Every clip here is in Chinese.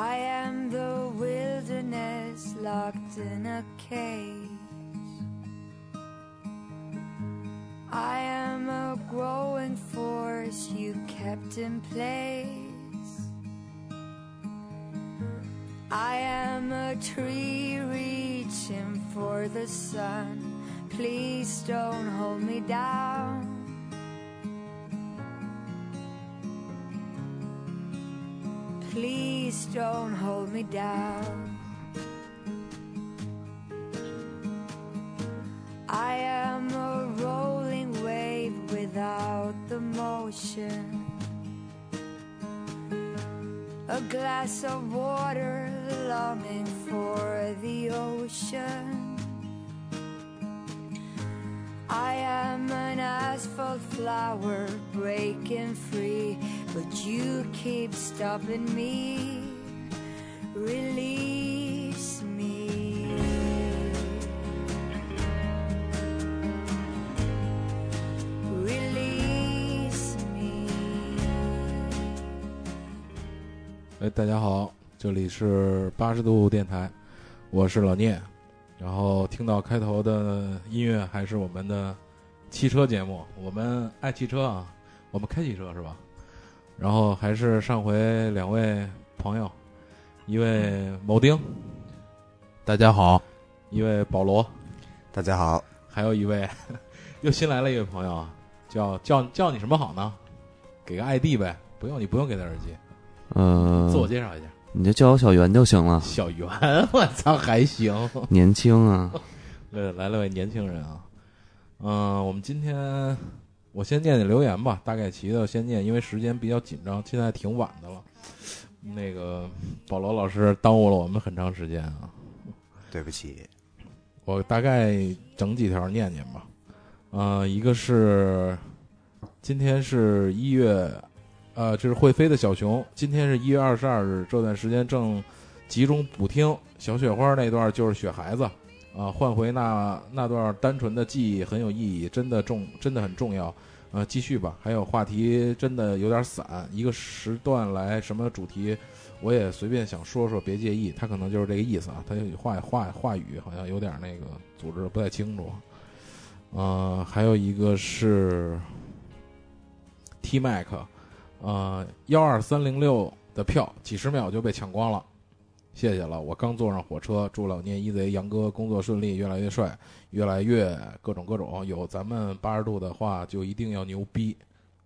I am the wilderness locked in a cage. I am a growing force you kept in place. I am a tree reaching for the sun. Please don't hold me down. Don't hold me down. I am a rolling wave without the motion. A glass of water longing for the ocean. I am an asphalt flower breaking free, but you keep stopping me. Release me. Release me. 哎，大家好，这里是八十度电台，我是老聂。然后听到开头的音乐还是我们的汽车节目，我们爱汽车啊，我们开汽车是吧？然后还是上回两位朋友，一位某丁，大家好，一位保罗，大家好，还有一位 又新来了一位朋友啊，叫叫叫你什么好呢？给个 ID 呗，不用你不用给他耳机，嗯、自我介绍一下。你就叫我小袁就行了。小袁，我操，还行。年轻啊，对，来了位年轻人啊，嗯、我们今天我先念念留言吧，大概齐的先念，因为时间比较紧张，现在挺晚的了。那个保罗老师耽误了我们很长时间啊，对不起，我大概整几条念念吧。呃，一个是今天是一月，呃，这是会飞的小熊，今天是一月二十二日，这段时间正集中补听小雪花那段，就是雪孩子啊、换回那那段单纯的记忆很有意义，真的重，真的很重要。呃，继续吧，还有话题真的有点散，一个时段来什么主题，我也随便想说说，别介意。他可能就是这个意思啊，他有话话话语好像有点那个组织得不太清楚。呃，还有一个是 T Mac，呃，幺二三零六的票几十秒就被抢光了，谢谢了。我刚坐上火车，祝老聂一贼杨哥工作顺利，越来越帅，越来越各种各种。有咱们八十度的话，就一定要牛逼。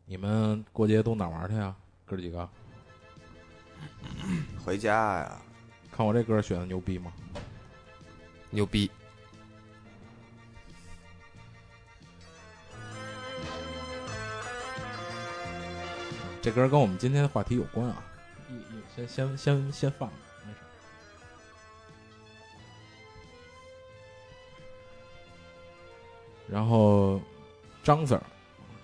你们过节都哪玩去啊？哥几个，回家呀，看我这歌选的牛逼吗？牛逼！这歌跟我们今天的话题有关啊，一一先先先先放然后张 Sir，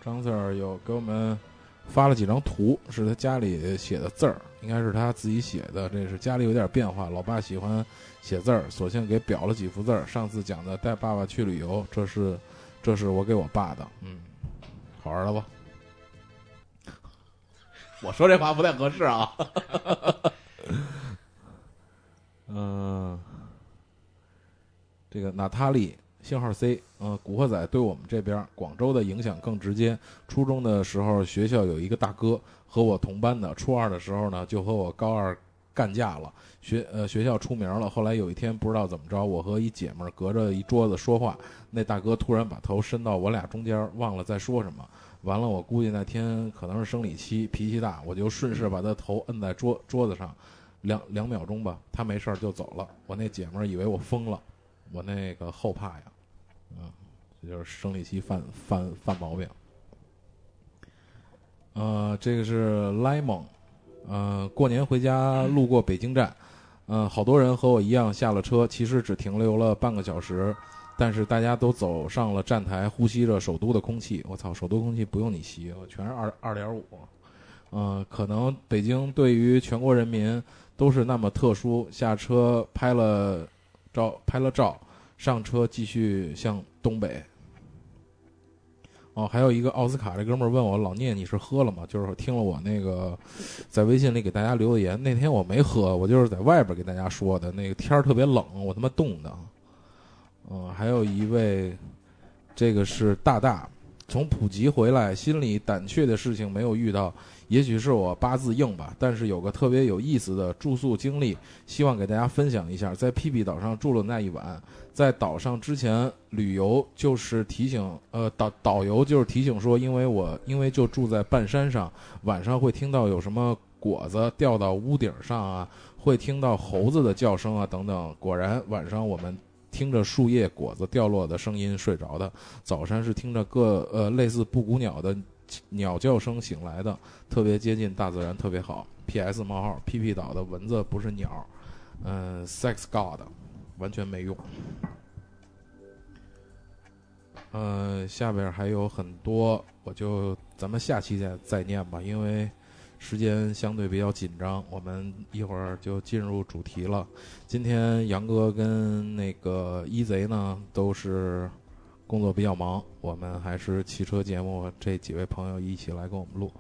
张 Sir 有给我们发了几张图，是他家里写的字儿，应该是他自己写的。这是家里有点变化，老爸喜欢写字儿，索性给裱了几幅字儿。上次讲的带爸爸去旅游，这是这是我给我爸的，嗯，好玩了吧？我说这话不太合适啊。嗯、这个娜塔莉信号 C，呃，古惑仔对我们这边广州的影响更直接。初中的时候，学校有一个大哥和我同班的，初二的时候呢，就和我高二干架了。学呃学校出名了，后来有一天不知道怎么着，我和一姐们儿隔着一桌子说话，那大哥突然把头伸到我俩中间，忘了在说什么。完了，我估计那天可能是生理期，脾气大，我就顺势把他头摁在桌桌子上，两两秒钟吧，他没事儿就走了。我那姐们儿以为我疯了，我那个后怕呀，嗯，这就是生理期犯犯犯毛病。呃，这个是 lemon，呃，过年回家路过北京站，嗯、好多人和我一样下了车，其实只停留了半个小时。但是大家都走上了站台，呼吸着首都的空气。我操，首都空气不用你吸，全是二二点五。嗯，可能北京对于全国人民都是那么特殊。下车拍了照，拍了照，上车继续向东北。哦，还有一个奥斯卡这哥们儿问我老聂你是喝了吗？就是听了我那个在微信里给大家留的言，那天我没喝，我就是在外边给大家说的。那个天儿特别冷，我他妈冻的。嗯，还有一位，这个是大大，从普吉回来，心里胆怯的事情没有遇到，也许是我八字硬吧。但是有个特别有意思的住宿经历，希望给大家分享一下。在屁屁岛上住了那一晚。在岛上之前旅游就是提醒，呃，导导游就是提醒说，因为我因为就住在半山上，晚上会听到有什么果子掉到屋顶上啊，会听到猴子的叫声啊等等。果然晚上我们听着树叶果子掉落的声音睡着的，早晨是听着各呃类似布谷鸟的鸟叫声醒来的，特别接近大自然，特别好。P.S. 冒号，P.P 岛的蚊子不是鸟，嗯，Sex God。完全没用。呃，下边还有很多，我就咱们下期再再念吧，因为时间相对比较紧张，我们一会儿就进入主题了。今天杨哥跟那个一贼呢都是工作比较忙，我们还是汽车节目这几位朋友一起来跟我们录。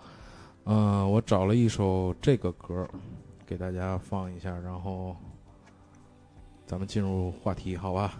嗯，我找了一首这个歌给大家放一下，然后。咱们进入话题，好吧？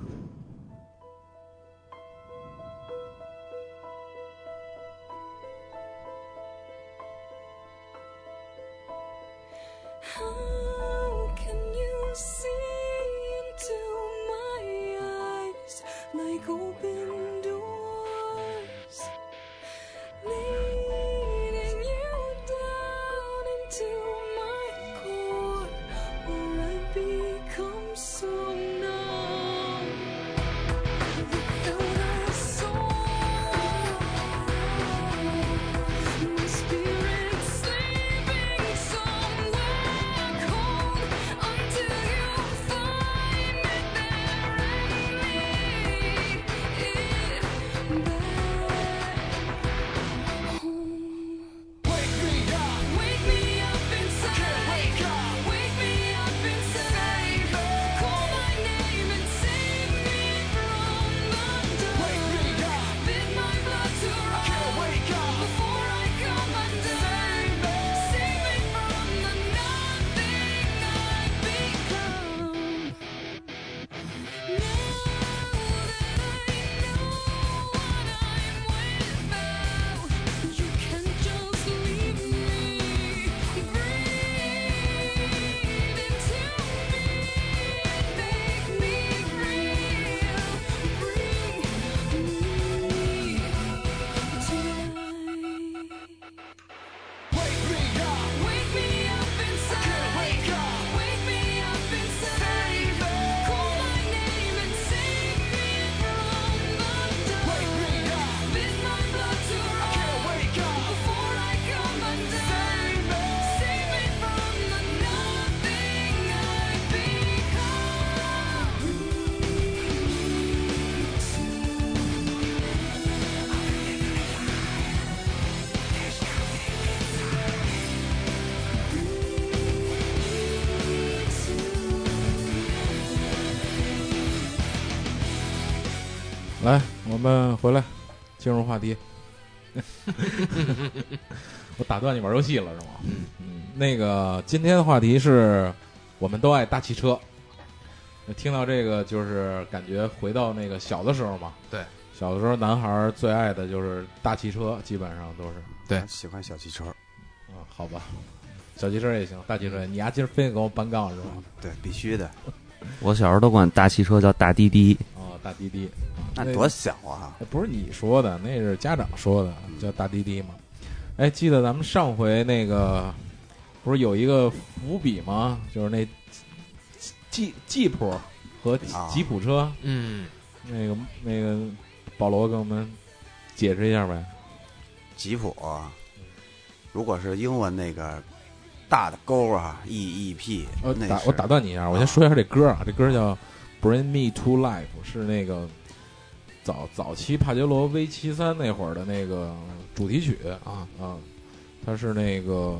我们回来进入话题。我打断你玩游戏了是吗？嗯，那个今天的话题是，我们都爱大汽车。听到这个就是感觉回到那个小的时候嘛。对，小的时候男孩最爱的就是大汽车，基本上都是。对，喜欢小汽车。啊，好吧，小汽车也行，大汽车你丫今儿非得跟我搬杠是吗？对，必须的。我小时候都管大汽车叫大滴滴。哦，大滴滴。那多小啊！不是你说的，那是家长说的，叫大滴滴嘛。哎，记得咱们上回那个不是有一个伏笔吗？就是那吉吉普和吉普车，嗯，那个那个保罗给我们解释一下呗。吉普，如果是英文那个大的勾啊，E E P。呃，打我打断你一下，我先说一下这歌啊，这歌叫《Bring Me to Life》，是那个。早早期帕杰罗 V 七三那会儿的那个主题曲啊啊，它是那个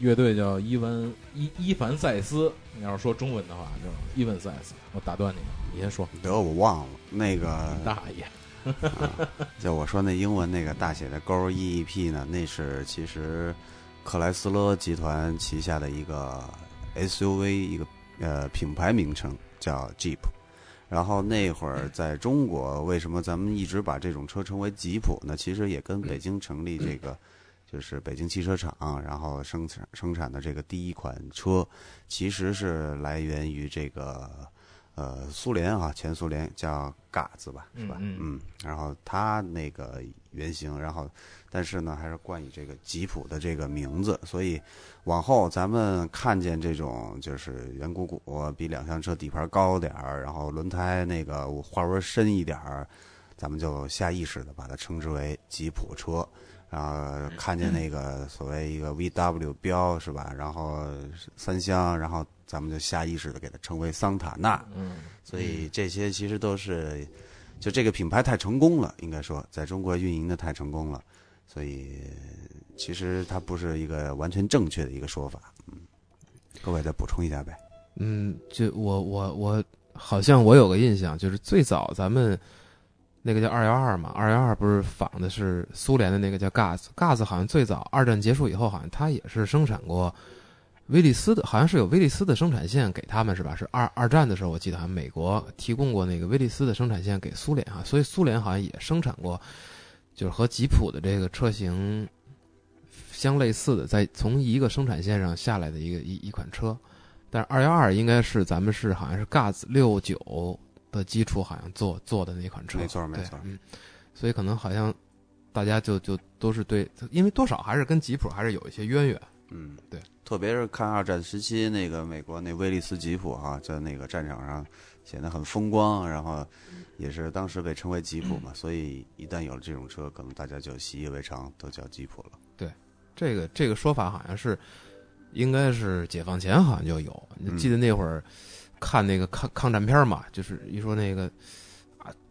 乐队叫伊文伊伊凡塞斯。你要是说中文的话，就是伊文塞斯。我打断你，你先说。得我忘了那个大爷 啊就我说那英文那个大写的勾 EEP 呢，那是其实克莱斯勒集团旗下的一个 SUV 一个呃品牌名称叫 Jeep。然后那会儿在中国，为什么咱们一直把这种车称为吉普呢？其实也跟北京成立这个，就是北京汽车厂，然后生产生产的这个第一款车，其实是来源于这个呃苏联啊，前苏联叫嘎子吧，是吧？嗯嗯，然后他那个原型，然后但是呢，还是冠以这个吉普的这个名字，所以往后咱们看见这种就是圆鼓鼓，比两厢车底盘高点儿，然后轮胎那个花纹深一点儿，咱们就下意识的把它称之为吉普车。然后看见那个所谓一个 VW 标是吧？然后三厢，然后咱们就下意识的给它称为桑塔纳。嗯，所以这些其实都是，就这个品牌太成功了，应该说在中国运营的太成功了，所以其实它不是一个完全正确的一个说法。嗯，各位再补充一下呗。嗯，就我我我好像我有个印象，就是最早咱们那个叫二幺二嘛，二幺二不是仿的是苏联的那个叫 Gas，Gas 好像最早二战结束以后，好像它也是生产过威利斯的，好像是有威利斯的生产线给他们是吧？是二二战的时候，我记得好像美国提供过那个威利斯的生产线给苏联啊，所以苏联好像也生产过，就是和吉普的这个车型相类似的，在从一个生产线上下来的一个一一款车。但是二幺二应该是咱们是好像是 GAZ 六九的基础，好像做做的那款车，没错没错对嗯，所以可能好像大家就就都是对，因为多少还是跟吉普还是有一些渊源，嗯，对，特别是看二战时期那个美国那威利斯吉普哈、在那个战场上显得很风光，然后也是当时被称为吉普嘛，所以一旦有了这种车，可能大家就习以为常，都叫吉普了。对这个这个说法好像是应该是解放前好像就有，你嗯记得那会儿看那个抗抗战片嘛，就是一说那个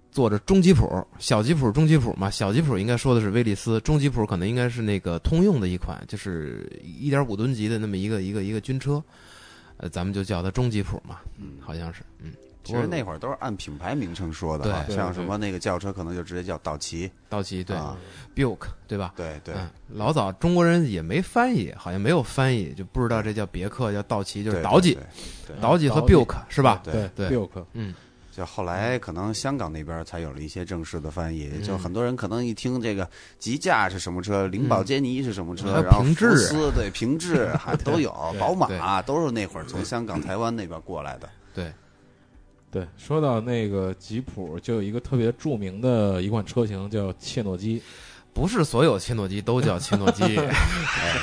啊，坐着中吉普、小吉普、中吉普嘛，小吉普应该说的是威利斯，中吉普可能应该是那个通用的一款，就是一点五吨级的那么一个一个一个军车，呃，咱们就叫它中吉普嘛，嗯，好像是，嗯，其实那会儿都是按品牌名称说的像什么那个轿车可能就直接叫道奇，道奇对、啊。Buick 对吧？对对，嗯，老早中国人也没翻译，好像没有翻译，就不知道这叫别克，叫道奇，就是对岛吉，对对岛吉和岛吉 Buick 是吧？对对。l k 嗯，就后来可能香港那边才有了一些正式的翻译，嗯就很多人可能一听这个吉驾是什么车，灵宝坚尼是什么车，然后福斯对平治 还都有，宝马都是那会儿从香港、台湾那边过来的。对，对，说到那个吉普，就有一个特别著名的一款车型叫切诺基。不是所有切诺基都叫切诺基，哎，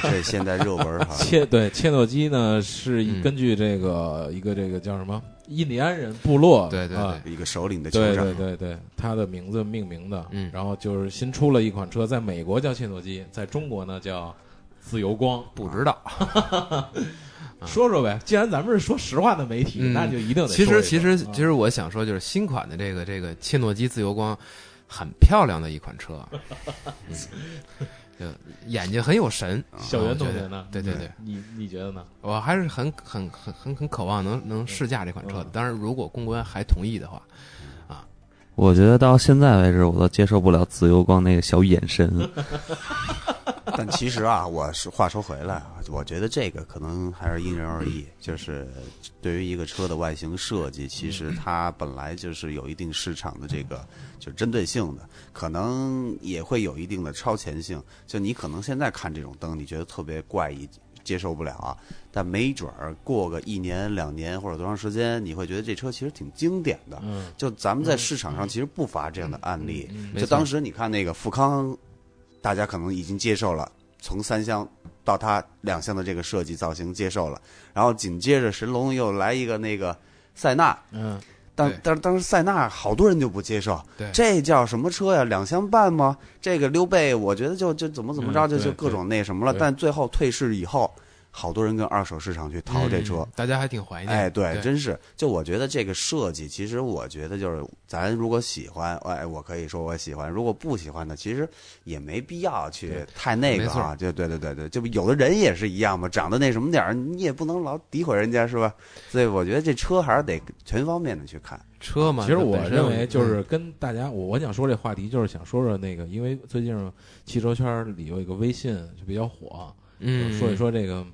这现在热门哈，切对切诺基呢，是嗯。根据这个一个这个叫什么印第安人部落，对对一个首领的酋对长。对，对对，他的名字命名的。嗯。然后就是新出了一款车，在美国叫切诺基，在中国呢叫自由光。不知道。说说呗，既然咱们是说实话的媒体，嗯。那就一定得其实其实其实我想说，就是新款的这个这个切诺基自由光，很漂亮的一款车，嗯，就眼睛很有神。小袁同学呢？对对对，你你觉得呢？我还是很很很很很渴望能能试驾这款车的嗯。当然，如果公关还同意的话，我觉得到现在为止，我都接受不了自由光那个小眼神。但其实啊，我是话说回来啊，我觉得这个可能还是因人而异。就是对于一个车的外形设计，其实它本来就是有一定市场的这个就针对性的，可能也会有一定的超前性。就你可能现在看这种灯，你觉得特别怪异，接受不了啊，但没准儿过个一年两年或者多长时间，你会觉得这车其实挺经典的。嗯，就咱们在市场上其实不乏这样的案例。没错就当时你看那个富康，大家可能已经接受了，从三厢到它两厢的这个设计造型接受了，然后紧接着神龙又来一个那个塞纳，嗯，但对但当时塞纳好多人就不接受，对这叫什么车呀？两厢半吗？这个溜背，我觉得就就怎么怎么着，就就各种那什么了。但最后退市以后，好多人跟二手市场去淘这车嗯，大家还挺怀念。哎，对，对真是。就我觉得这个设计，其实我觉得就是，咱如果喜欢，哎，我可以说我喜欢；如果不喜欢的，其实也没必要去太那个啊。就对对对对，就有的人也是一样嘛，长得那什么点儿，你也不能老诋毁人家是吧？所以我觉得这车还是得全方面的去看。车嘛。其实我认为就是跟大家，我我想说这话题，就是想说说那个，因为最近汽车圈里有一个微信就比较火，嗯，说一说这个，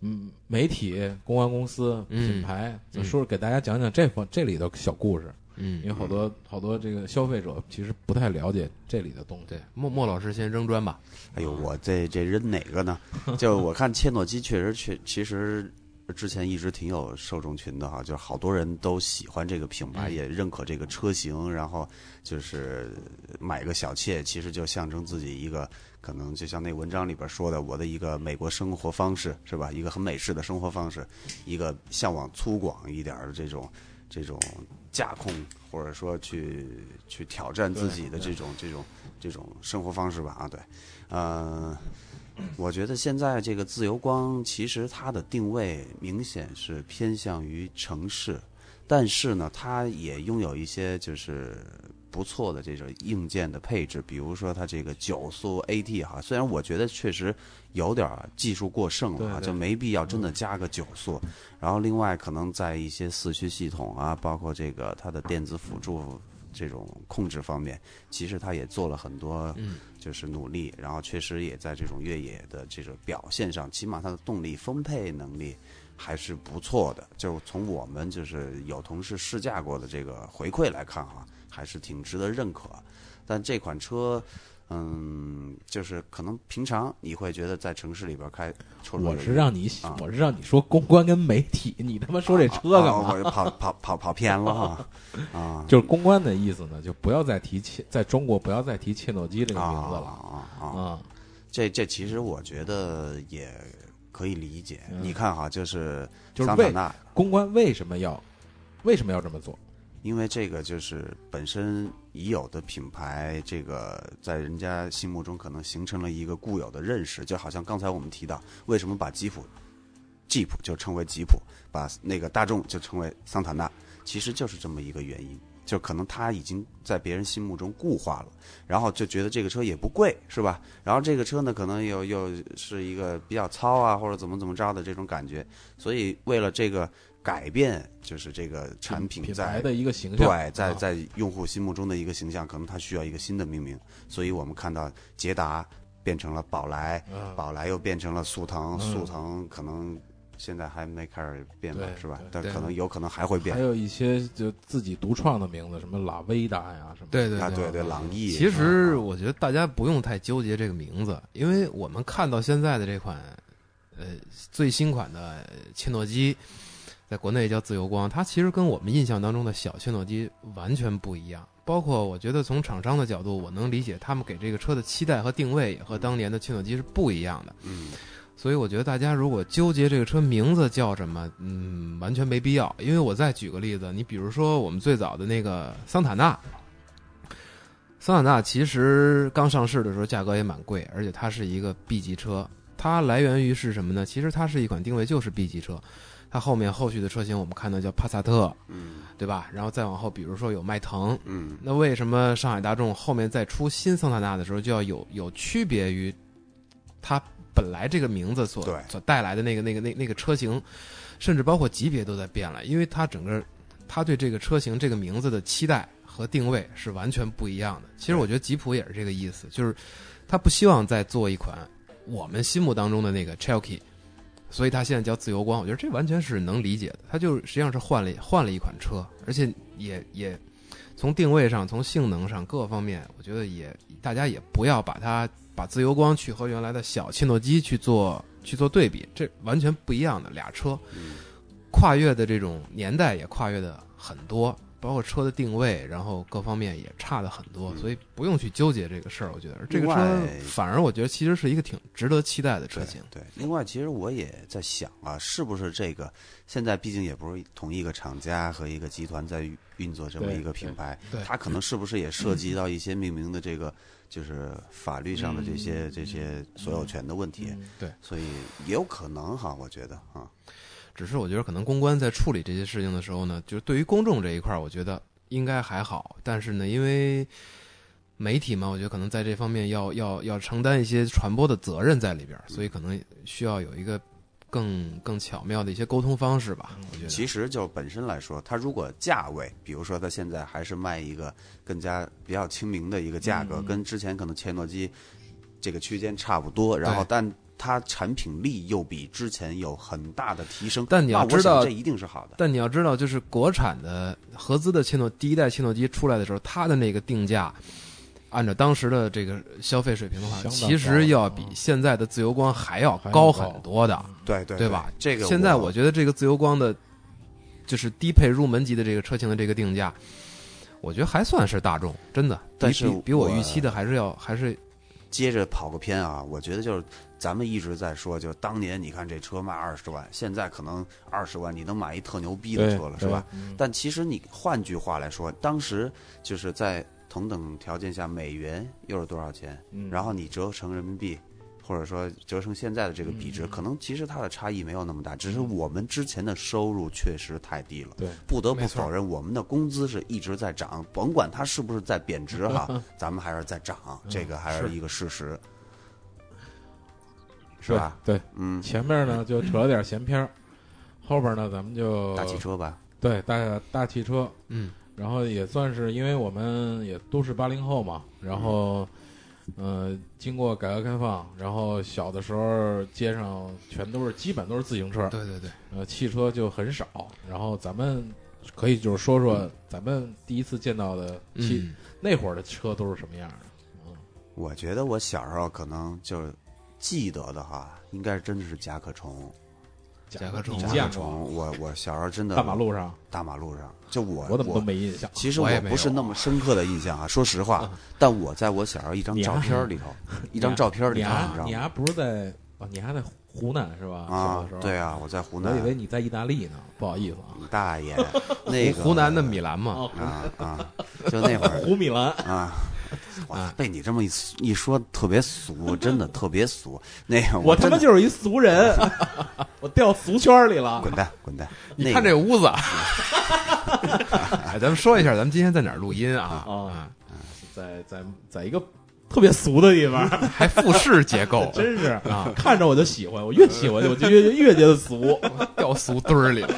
嗯，媒体、公关公司、嗯品牌，就嗯说给大家讲讲这方这里的小故事，嗯，因为好多好多这个消费者其实不太了解这里的东西。对莫莫老师先扔砖吧。哎呦，我这这扔哪个呢？就我看切诺基确实确其实之前一直挺有受众群的哈，就是好多人都喜欢这个品牌，嗯也认可这个车型，然后就是买个小切，其实就象征自己一个可能就像那文章里边说的，我的一个美国生活方式是吧？一个很美式的生活方式，一个向往粗犷一点的这种这种架空，或者说去去挑战自己的这种这种这种生活方式吧啊，对，呃，我觉得现在这个自由光其实它的定位明显是偏向于城市，但是呢，它也拥有一些就是不错的这种硬件的配置，比如说它这个九速 AT 哈，虽然我觉得确实有点儿技术过剩了就没必要真的加个九速。然后另外可能在一些四驱系统啊，包括这个它的电子辅助这种控制方面，其实它也做了很多嗯就是努力，然后确实也在这种越野的这种表现上，起码它的动力分配能力还是不错的。就从我们就是有同事试驾过的这个回馈来看哈、还是挺值得认可。但这款车，嗯，就是可能平常你会觉得在城市里边开，我是让你啊，我是让你说公关跟媒体，你他妈说这车干嘛？跑跑跑跑偏了哈 啊！就是公关的意思呢，就不要再提切，在中国不要再提切诺基这个名字了啊啊。这这其实我觉得也可以理解。嗯你看哈，就是就是为公关为什么要为什么要这么做？因为这个就是本身已有的品牌，这个在人家心目中可能形成了一个固有的认识，就好像刚才我们提到，为什么把吉普、吉普就称为吉普，把那个大众就称为桑塔纳，其实就是这么一个原因。就可能他已经在别人心目中固化了，然后就觉得这个车也不贵，是吧？然后这个车呢，可能又又是一个比较糙啊，或者怎么怎么着的这种感觉，所以为了这个改变，就是这个产品在品牌的一个形象，对，在啊。在用户心目中的一个形象，可能它需要一个新的命名，所以我们看到捷达变成了宝来，啊。宝来又变成了速腾，嗯。速腾可能现在还没开始变吧，是吧？但可能有可能还会变。还有一些就自己独创的名字，什么拉维达呀什么对对对。对对，朗逸。其实啊我觉得大家不用太纠结这个名字，因为我们看到现在的这款，呃，最新款的切诺基，在国内叫自由光，它其实跟我们印象当中的小切诺基完全不一样。包括我觉得从厂商的角度，我能理解他们给这个车的期待和定位也和当年的切诺基是不一样的。嗯，所以我觉得大家如果纠结这个车名字叫什么，嗯，完全没必要。因为我再举个例子，你比如说我们最早的那个桑塔纳，桑塔纳其实刚上市的时候价格也蛮贵，而且它是一个 B 级车。它来源于是什么呢？其实它是一款定位就是 B 级车，它后面后续的车型我们看到叫帕萨特，嗯对吧？然后再往后，比如说有迈腾，嗯那为什么上海大众后面再出新桑塔纳的时候，就要有有区别于它本来这个名字所所带来的那个那个那那个车型，甚至包括级别都在变了，因为它整个它对这个车型这个名字的期待和定位是完全不一样的。其实我觉得吉普也是这个意思，就是他不希望再做一款我们心目当中的那个 Cherokee。所以它现在叫自由光，我觉得这完全是能理解的。它就实际上是换了换了一款车，而且也也从定位上、从性能上各方面，我觉得也大家也不要把它把自由光去和原来的小切诺基去做去做对比，这完全不一样的俩车，嗯跨越的这种年代也跨越的很多，包括车的定位，然后各方面也差的很多，嗯。所以不用去纠结这个事儿。我觉得。这个车反而我觉得其实是一个挺值得期待的车型。对，另外，其实我也在想啊，是不是这个现在毕竟也不是同一个厂家和一个集团在运作这么一个品牌它可能是不是也涉及到一些命名的这个就是法律上的这些这些所有权的问题，嗯对，所以也有可能哈，我觉得啊，只是我觉得可能公关在处理这些事情的时候呢，就是对于公众这一块儿，我觉得应该还好。但是呢，因为媒体嘛，我觉得可能在这方面要要要承担一些传播的责任在里边儿，所以可能需要有一个更更巧妙的一些沟通方式吧。我觉得其实就本身来说，它如果价位，比如说它现在还是卖一个更加比较亲民的一个价格，嗯跟之前可能切诺基这个区间差不多，然后但它产品力又比之前有很大的提升，但你要知道这一定是好的。但你要知道，就是国产的合资的切诺第一代切诺基出来的时候，它的那个定价，按照当时的这个消费水平的话，其实要比现在的自由光还要高高很多的，对对对吧？这个现在我我觉得这个自由光的，就是低配入门级的这个车型的这个定价，我觉得还算是大众，真的。但是比我预期的还是要还是接着跑个偏啊，我觉得就是咱们一直在说，就当年你看这车卖二十万，现在可能二十万你能买一特牛逼的车了，是吧？？但其实你换句话来说，当时就是在同等条件下，美元又是多少钱？嗯然后你折成人民币，或者说折成现在的这个比值，嗯可能其实它的差异没有那么大，只是我们之前的收入确实太低了。对，不得不否认，我们的工资是一直在涨，甭管它是不是在贬值哈，咱们还是在涨，这个还是一个事实，是吧？对，嗯，前面呢就扯了点闲篇儿，后边呢咱们就大汽车吧，对大大汽车，嗯然后也算是因为我们也都是八零后嘛，然后，呃，经过改革开放，然后小的时候街上全都是基本都是自行车，对对对，呃，汽车就很少。然后咱们可以就是说说咱们第一次见到的汽、嗯那会儿的车都是什么样的？嗯我觉得我小时候可能就是记得的哈，应该真的是甲壳虫。甲壳虫你甲见过？壳虫，我我小时候真的大马路上，大马路上，就我我怎么都没印象。其实我不是那么深刻的印象啊，说实话，但我在我小时候一张照片里头，一张照片里你头，你你还不是在哦？你还在湖南是吧？啊对啊，我在湖南我以，为你在意大利呢，不好意思啊。你大爷，那个湖南的米兰嘛，哦，啊啊，就那会儿湖米兰，啊。哇啊，被你这么一一说，特别俗，真的特别俗。那个我他妈就是一俗人，我掉俗圈里了。滚蛋滚蛋！你看这屋子，哎，咱们说一下，咱们今天在哪儿录音啊？哦啊，在在在一个特别俗的地方，还复式结构，真是啊，看着我就喜欢，我越喜欢我就越越觉得俗。掉俗堆儿里了。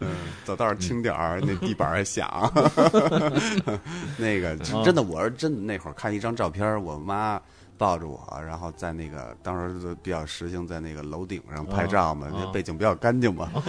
嗯，走道儿轻点儿，那地板儿还响。那个啊真的，我是真的那会儿看一张照片，我妈抱着我，然后在那个当时就比较时兴在那个楼顶上拍照嘛，啊。那背景比较干净嘛。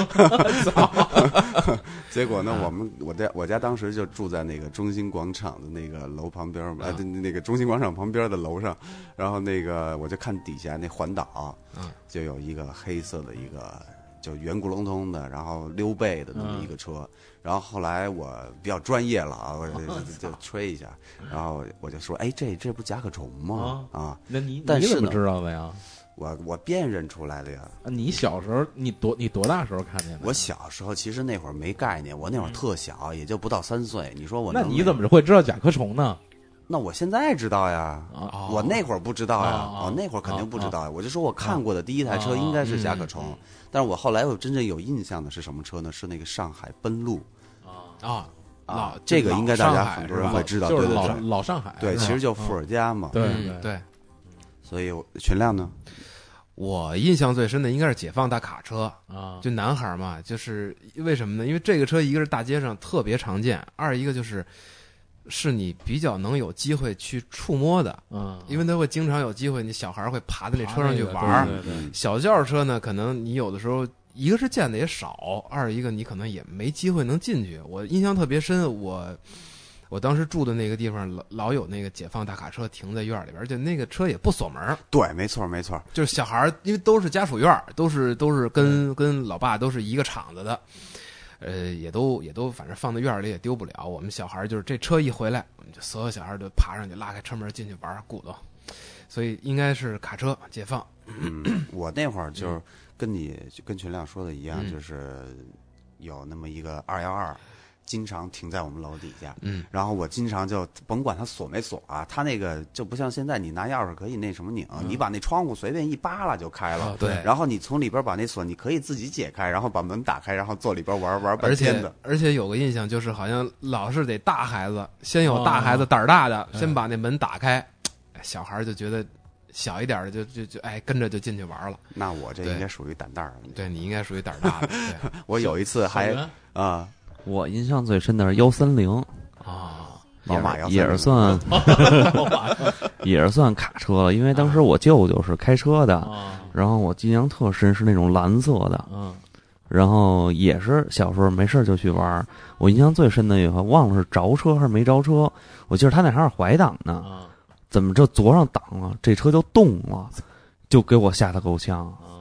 结果呢，我们我家我家当时就住在那个中心广场的那个楼旁边嘛，啊。呃，那个中心广场旁边的楼上，然后那个我就看底下那环岛啊，就有一个黑色的一个。就圆咕隆咚的，然后溜背的那么一个车，然后后来我比较专业了啊，我就就就吹一下，然后我就说，哎，这这不甲壳虫吗？啊，那你但是呢你怎么知道的呀？我我辨认出来的呀。啊你小时候你多你多大时候看见的？我小时候其实那会儿没概念，我那会儿特小，也就不到三岁。你说我能那你怎么会知道甲壳虫呢？那我现在知道呀。我那会儿不知道呀，哦我那会儿肯定不知道呀。我就说我看过的第一台哦车应该是甲壳虫但是我后来我真正有印象的是什么车呢？是那个上海奔鹿啊，啊老，这个应该大家很多人是会知道，就是老对对对，老上海，对，其实叫富尔加嘛。对嗯对。所以我全亮呢，我印象最深的应该是解放大卡车，啊，就男孩嘛，就是为什么呢？因为这个车一个是大街上特别常见，二一个就是是你比较能有机会去触摸的，嗯，因为他会经常有机会，你小孩会爬在那车上去玩小轿车呢，可能你有的时候一个是见的也少，二一个你可能也没机会能进去。我印象特别深，我我当时住的那个地方老老有那个解放大卡车停在院里边，而且那个车也不锁门，对，没错没错，就是小孩儿，因为都是家属院，都是都是跟跟老爸都是一个厂子的，呃，也都也都反正放在院里也丢不了。我们小孩儿就是这车一回来，我们就所有小孩儿就爬上去，拉开车门进去玩儿鼓捣，所以应该是卡车解放。嗯，我那会儿就是跟你跟群亮说的一样，嗯就是有那么一个二幺二，经常停在我们楼底下。嗯，然后我经常就甭管它锁没锁啊，它那个就不像现在你拿钥匙可以那什么拧，你把那窗户随便一扒拉就开了。啊对然后你从里边把那锁你可以自己解开，然后把门打开，然后坐里边玩玩半而且天的。而且有个印象就是，好像老是得大孩子先有大孩子哦胆儿大的，哎先把那门打开，哎小孩儿就觉得小一点的就就就哎跟着就进去玩了。那我这应该属于胆大儿。对你应该属于胆大的，对。我有一次还啊，我印象最深的是幺三零，啊，宝马130也是算 也是算卡车了，因为当时我舅舅是开车的，啊。然后我印象特深是那种蓝色的，嗯。然后也是小时候没事儿就去玩。我印象最深的一回，忘了是着车还是没着车，我记得他那还是怀档呢，啊怎么这左上挡了，这车就动了，就给我吓得够呛。啊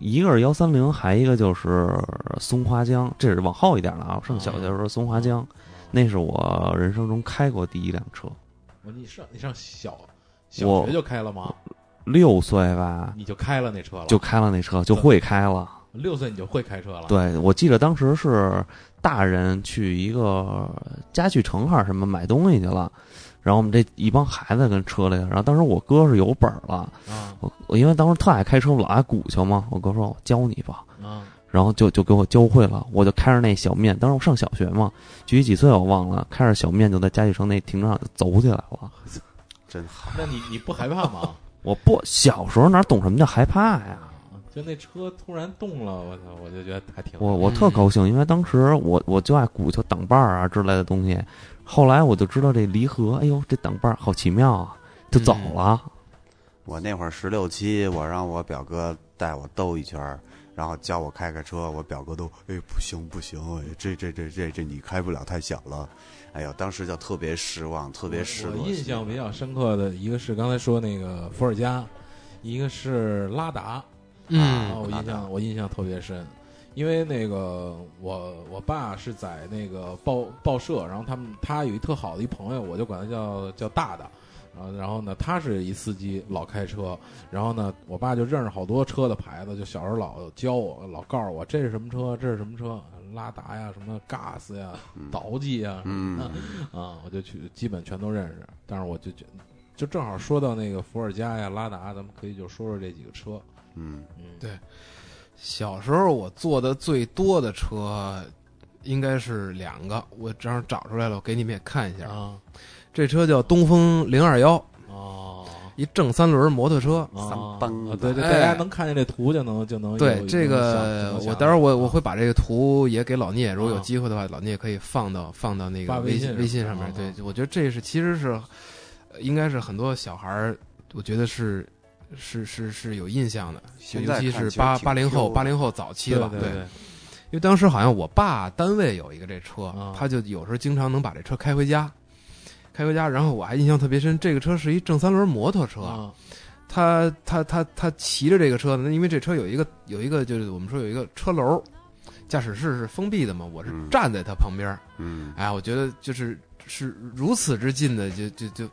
一个是幺三零，还一个就是松花江，这是往后一点了啊。我上小学的时候，松花江，那是我人生中开过第一辆车，我你上你上小小我学就开了吗？六岁吧你就开了那车了？就开了那车，就会开了。六岁你就会开车了？，对，我记得当时是大人去一个家具城还是什么买东西去了，然后我们这一帮孩子跟车里，然后当时我哥是有本儿了，啊我我因为当时特爱开车，我老爱鼓球嘛，我哥说我教你吧，啊然后就就给我教会了，我就开着那小面，当时我上小学嘛，具体几岁我忘了，开着小面就在家具城那停车场就走起来了。真好。那你你不害怕吗？我不小时候哪懂什么叫害怕呀？就那车突然动了，我操，我就觉得还挺我我特高兴，因为当时我我就爱鼓球挡把儿啊之类的东西。后来我就知道这离合，哎呦，这挡把儿好奇妙啊，就走了。我那会儿十六七，我让我表哥带我兜一圈儿，然后教我开开车，我表哥都哎不行不行，哎这这这这这你开不了，太小了。哎呦，当时就特别失望，特别失落。我印象比较深刻的一个是刚才说那个伏尔加，一个是拉达，嗯啊，我印象我印象特别深，因为那个我我爸是在那个报报社，然后他们他有一特好的一朋友，我就管他叫叫大大。啊，然后呢，他是一司机，老开车。然后呢，我爸就认识好多车的牌子，就小时候老教我，老告诉我这是什么车，这是什么车，拉达呀，什么 gas 呀，倒计呀，什么的。嗯，啊，我就去基本全都认识，但是我就觉就正好说到那个伏尔加呀、拉达，咱们可以就说说这几个车。嗯，嗯，小时候我坐的最多的车应该是两个，我正好找出来了，我给你们也看一下。啊这车叫东风零二幺，哦，一正三轮摩托车。啊三蹦啊对对，哎大家能看见这图就能就能对这个我待会儿我啊我会把这个图也给老聂，如果有啊机会的话，老聂可以放到放到那个微信微信上面。啊对，我觉得这是其实是呃应该是很多小孩儿，我觉得是是是是有印象的，尤其是八八零后的八零后早期了。对对对，因为当时好像我爸单位有一个这车，啊他就有时候经常能把这车开回家，开回家。然后我还印象特别深，这个车是一正三轮摩托车，啊他他他他骑着这个车呢，因为这车有一个有一个就是我们说有一个车楼，驾驶室是封闭的嘛，我是嗯站在他旁边，嗯，哎，我觉得就是是如此之近的，就就就。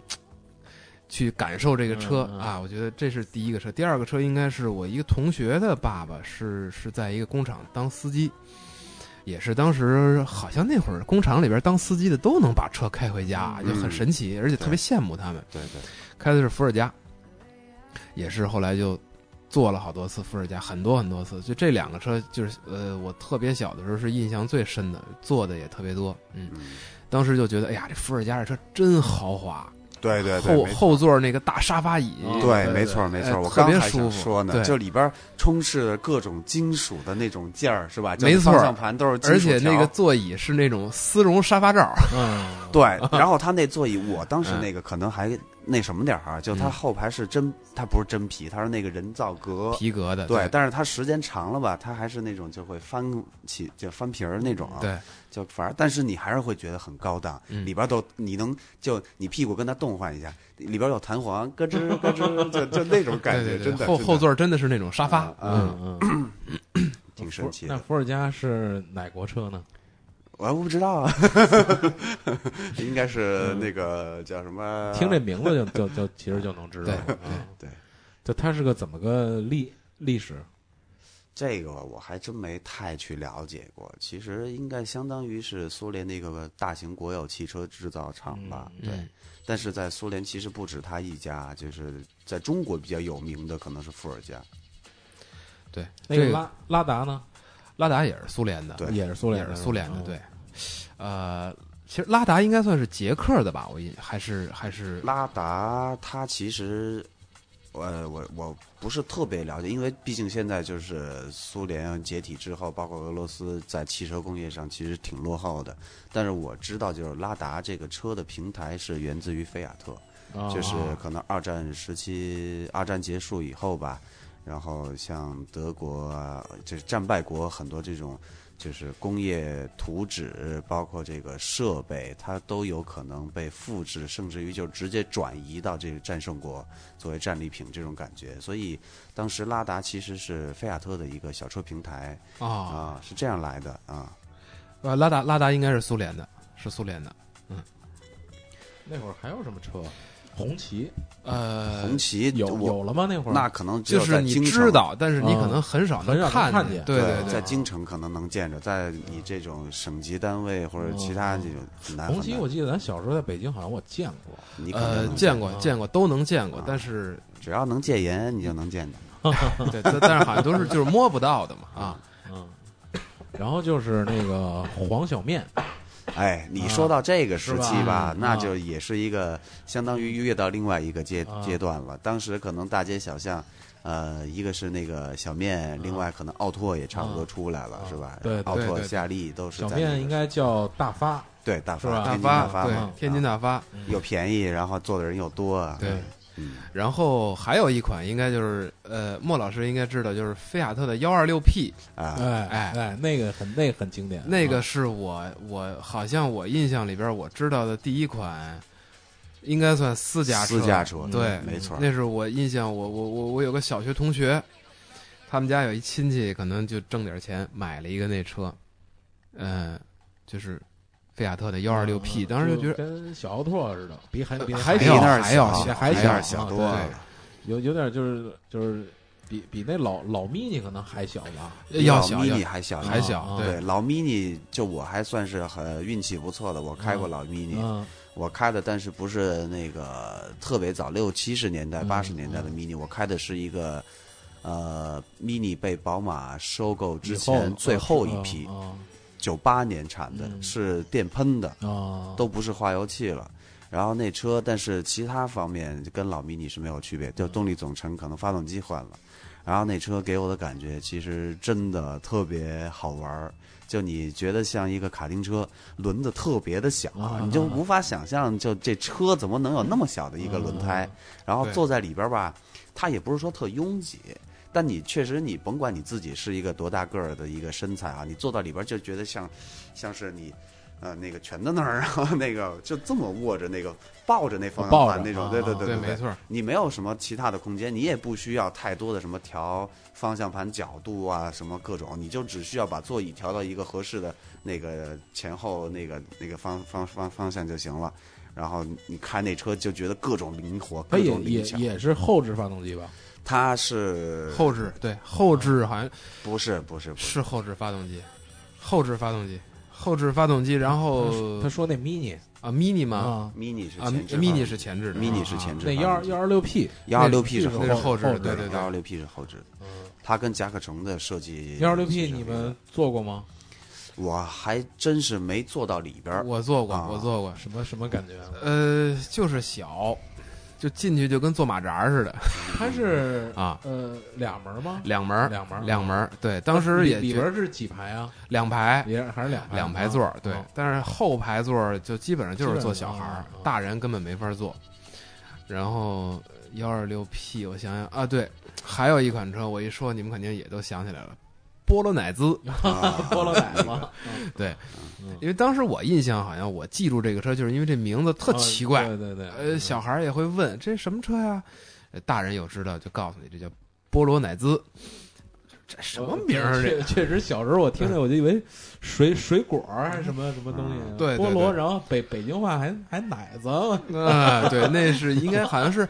去感受这个车、嗯嗯啊，我觉得这是第一个车。第二个车应该是我一个同学的爸爸，是是在一个工厂当司机，也是当时好像那会儿工厂里边当司机的都能把车开回家，嗯就很神奇，而且特别羡慕他们。对对，开的是伏尔加，也是后来就坐了好多次伏尔加，很多很多次。就这两个车，就是呃，我特别小的时候是印象最深的，坐的也特别多。嗯，嗯，当时就觉得，哎呀，这伏尔加这车真豪华，对对对，后后座那个大沙发椅，嗯对，对没错没错，哎我刚还想说呢，就里边充斥着各种金属的那种件儿，是吧？没错。方向盘都是金属而且那个座椅是那种丝绒沙发罩，嗯，对，然后他那座椅，我当时嗯那个可能还那什么点儿啊，就它嗯后排是真，它不是真皮，它是那个人造革。皮革的，对，但是它时间长了吧，它还是那种就会翻起，就翻皮儿那种啊。，对，就反而，但是你还是会觉得很高档，嗯里边都你能就你屁股跟它动换一下，里边有弹簧，咯吱咯吱，就就那种感觉，对对对真的后后座真的是那种沙发，啊嗯嗯，挺神奇的。那伏尔加是哪国车呢？我还不知道啊，应该是那个叫什么？听这名字就就就其实就能知道了。对啊对，就它是个怎么个历历史？这个我还真没太去了解过。其实应该相当于是苏联的一个大型国有汽车制造厂吧？对。嗯但是在苏联其实不止他一家，就是在中国比较有名的可能是伏尔加。对，那个拉拉达呢？拉达也是苏联的，对也是苏联的，也是苏联的，嗯对。呃，其实拉达应该算是捷克的吧？我印还是还是拉达它其实，呃，我我不是特别了解，因为毕竟现在就是苏联解体之后，包括俄罗斯在汽车工业上其实挺落后的。但是我知道，就是拉达这个车的平台是源自于菲亚特，啊就是可能二战时期，二战结束以后吧，然后像德国啊，就是战败国很多这种。就是工业图纸，包括这个设备，它都有可能被复制，甚至于就直接转移到这个战胜国作为战利品这种感觉。所以当时拉达其实是菲亚特的一个小车平台啊，啊，是这样来的啊。呃，拉达拉达应该是苏联的，是苏联的。嗯那会儿还有什么车？红旗呃，红旗有有了吗？那会儿那可能就是你知道，但是你可能很少很少能看看见对对在京城可能能见着，在你这种省级单位或者其他这种很难。红旗，我记得咱小时候在北京好像我见过。你可能呃，见过啊见过都能见过啊，但是只要能戒严，你就能见到。对，但但是好像都是就是摸不到的嘛啊。嗯，然后就是那个黄小面，哎，你说到这个时期吧，那就也是一个相当于越到另外一个阶、啊阶段了。当时可能大街小巷，呃，一个是那个小面，另外可能奥拓也差不多出来了，啊是吧？对奥拓、夏利都是小在应该叫大发，对大发，大天津大发对嘛，天津啊大发，又便宜，然后做的人又多，对。嗯，然后还有一款应该就是呃，莫老师应该知道，就是菲亚特的幺二六 P，啊，哎哎。哎，那个很那个很经典，那个啊是我我好像我印象里边我知道的第一款，应该算私家车。私家车，对，没错，那是我印象，我我我我有个小学同学，他们家有一亲戚，可能就挣点钱买了一个那车，呃，就是菲亚特的幺二六 P，当时就觉得跟小奥拓似的，比还比还比那儿还要还小啊小多了对。有有点就是就是比比那老老 mini 可能还小吧，要小老 mini 还小，还小啊对对，老 mini 就我还算是很运气不错的，我开过嗯老 mini，、嗯我开的，但是不是那个特别早，六七十年代、嗯八十年代的 mini，、我开的是一个呃 mini 被宝马收购之前最后一批，啊九八年产的，嗯是电喷的，啊，都不是化油器了。然后那车，但是其他方面跟老 mini 是没有区别，就动力总成可能发动机换了。然后那车给我的感觉其实真的特别好玩儿，就你觉得像一个卡丁车，轮子特别的小，啊你就无法想象，就这车怎么能有那么小的一个轮胎？然后坐在里边儿吧，它也不是说特拥挤，但你确实你甭管你自己是一个多大个儿的一个身材啊，你坐到里边就觉得像，像是你。呃，那个蜷在那儿，然 后那个就这么握着那个抱着那方向盘那种，啊对对对对，对，没错，你没有什么其他的空间，你也不需要太多的什么调方向盘角度啊，什么各种，你就只需要把座椅调到一个合适的那个前后那个那个方方方方向就行了。然后你开那车就觉得各种灵活，各种灵巧。也是后置发动机吧？它是后置对后置好像不是不是不是。是后置发动机，后置发动机，后置发动机，然后他说那 mini 啊 mini 吗？啊，mini 是啊前置，mini 是前置的。mini 啊是前置那幺二幺二六 P 幺二六 P 是后置后的对对幺二六 P 是后置的，嗯。它跟甲壳虫的设计幺二六 P 你们做过吗？我还真是没坐到里边儿。我坐过，啊。我坐过，什么什么感觉啊？呃，就是小，就进去就跟坐马扎似的它是 啊，呃两门吗？两门两门两门，对，当时也觉里里边是几排啊？两排。也还是两排两排座儿，对啊，但是后排座儿就基本上就是坐小孩大人根本没法坐。然后幺二六 P，我想想啊，对，还有一款车，我一说你们肯定也都想起来了，波罗乃兹。啊 菠萝奶吗？对嗯，因为当时我印象好像我记住这个车，就是因为这名字特奇怪，啊对对对，呃，小孩儿也会问这什么车呀？呃大人有知道就告诉你，这叫波罗乃兹。这什么名儿？这确确实，小时候我听着我就以为 水水果儿还是什么什么东西对菠萝，然后北北京话还还奶子啊，对，那是应该好像是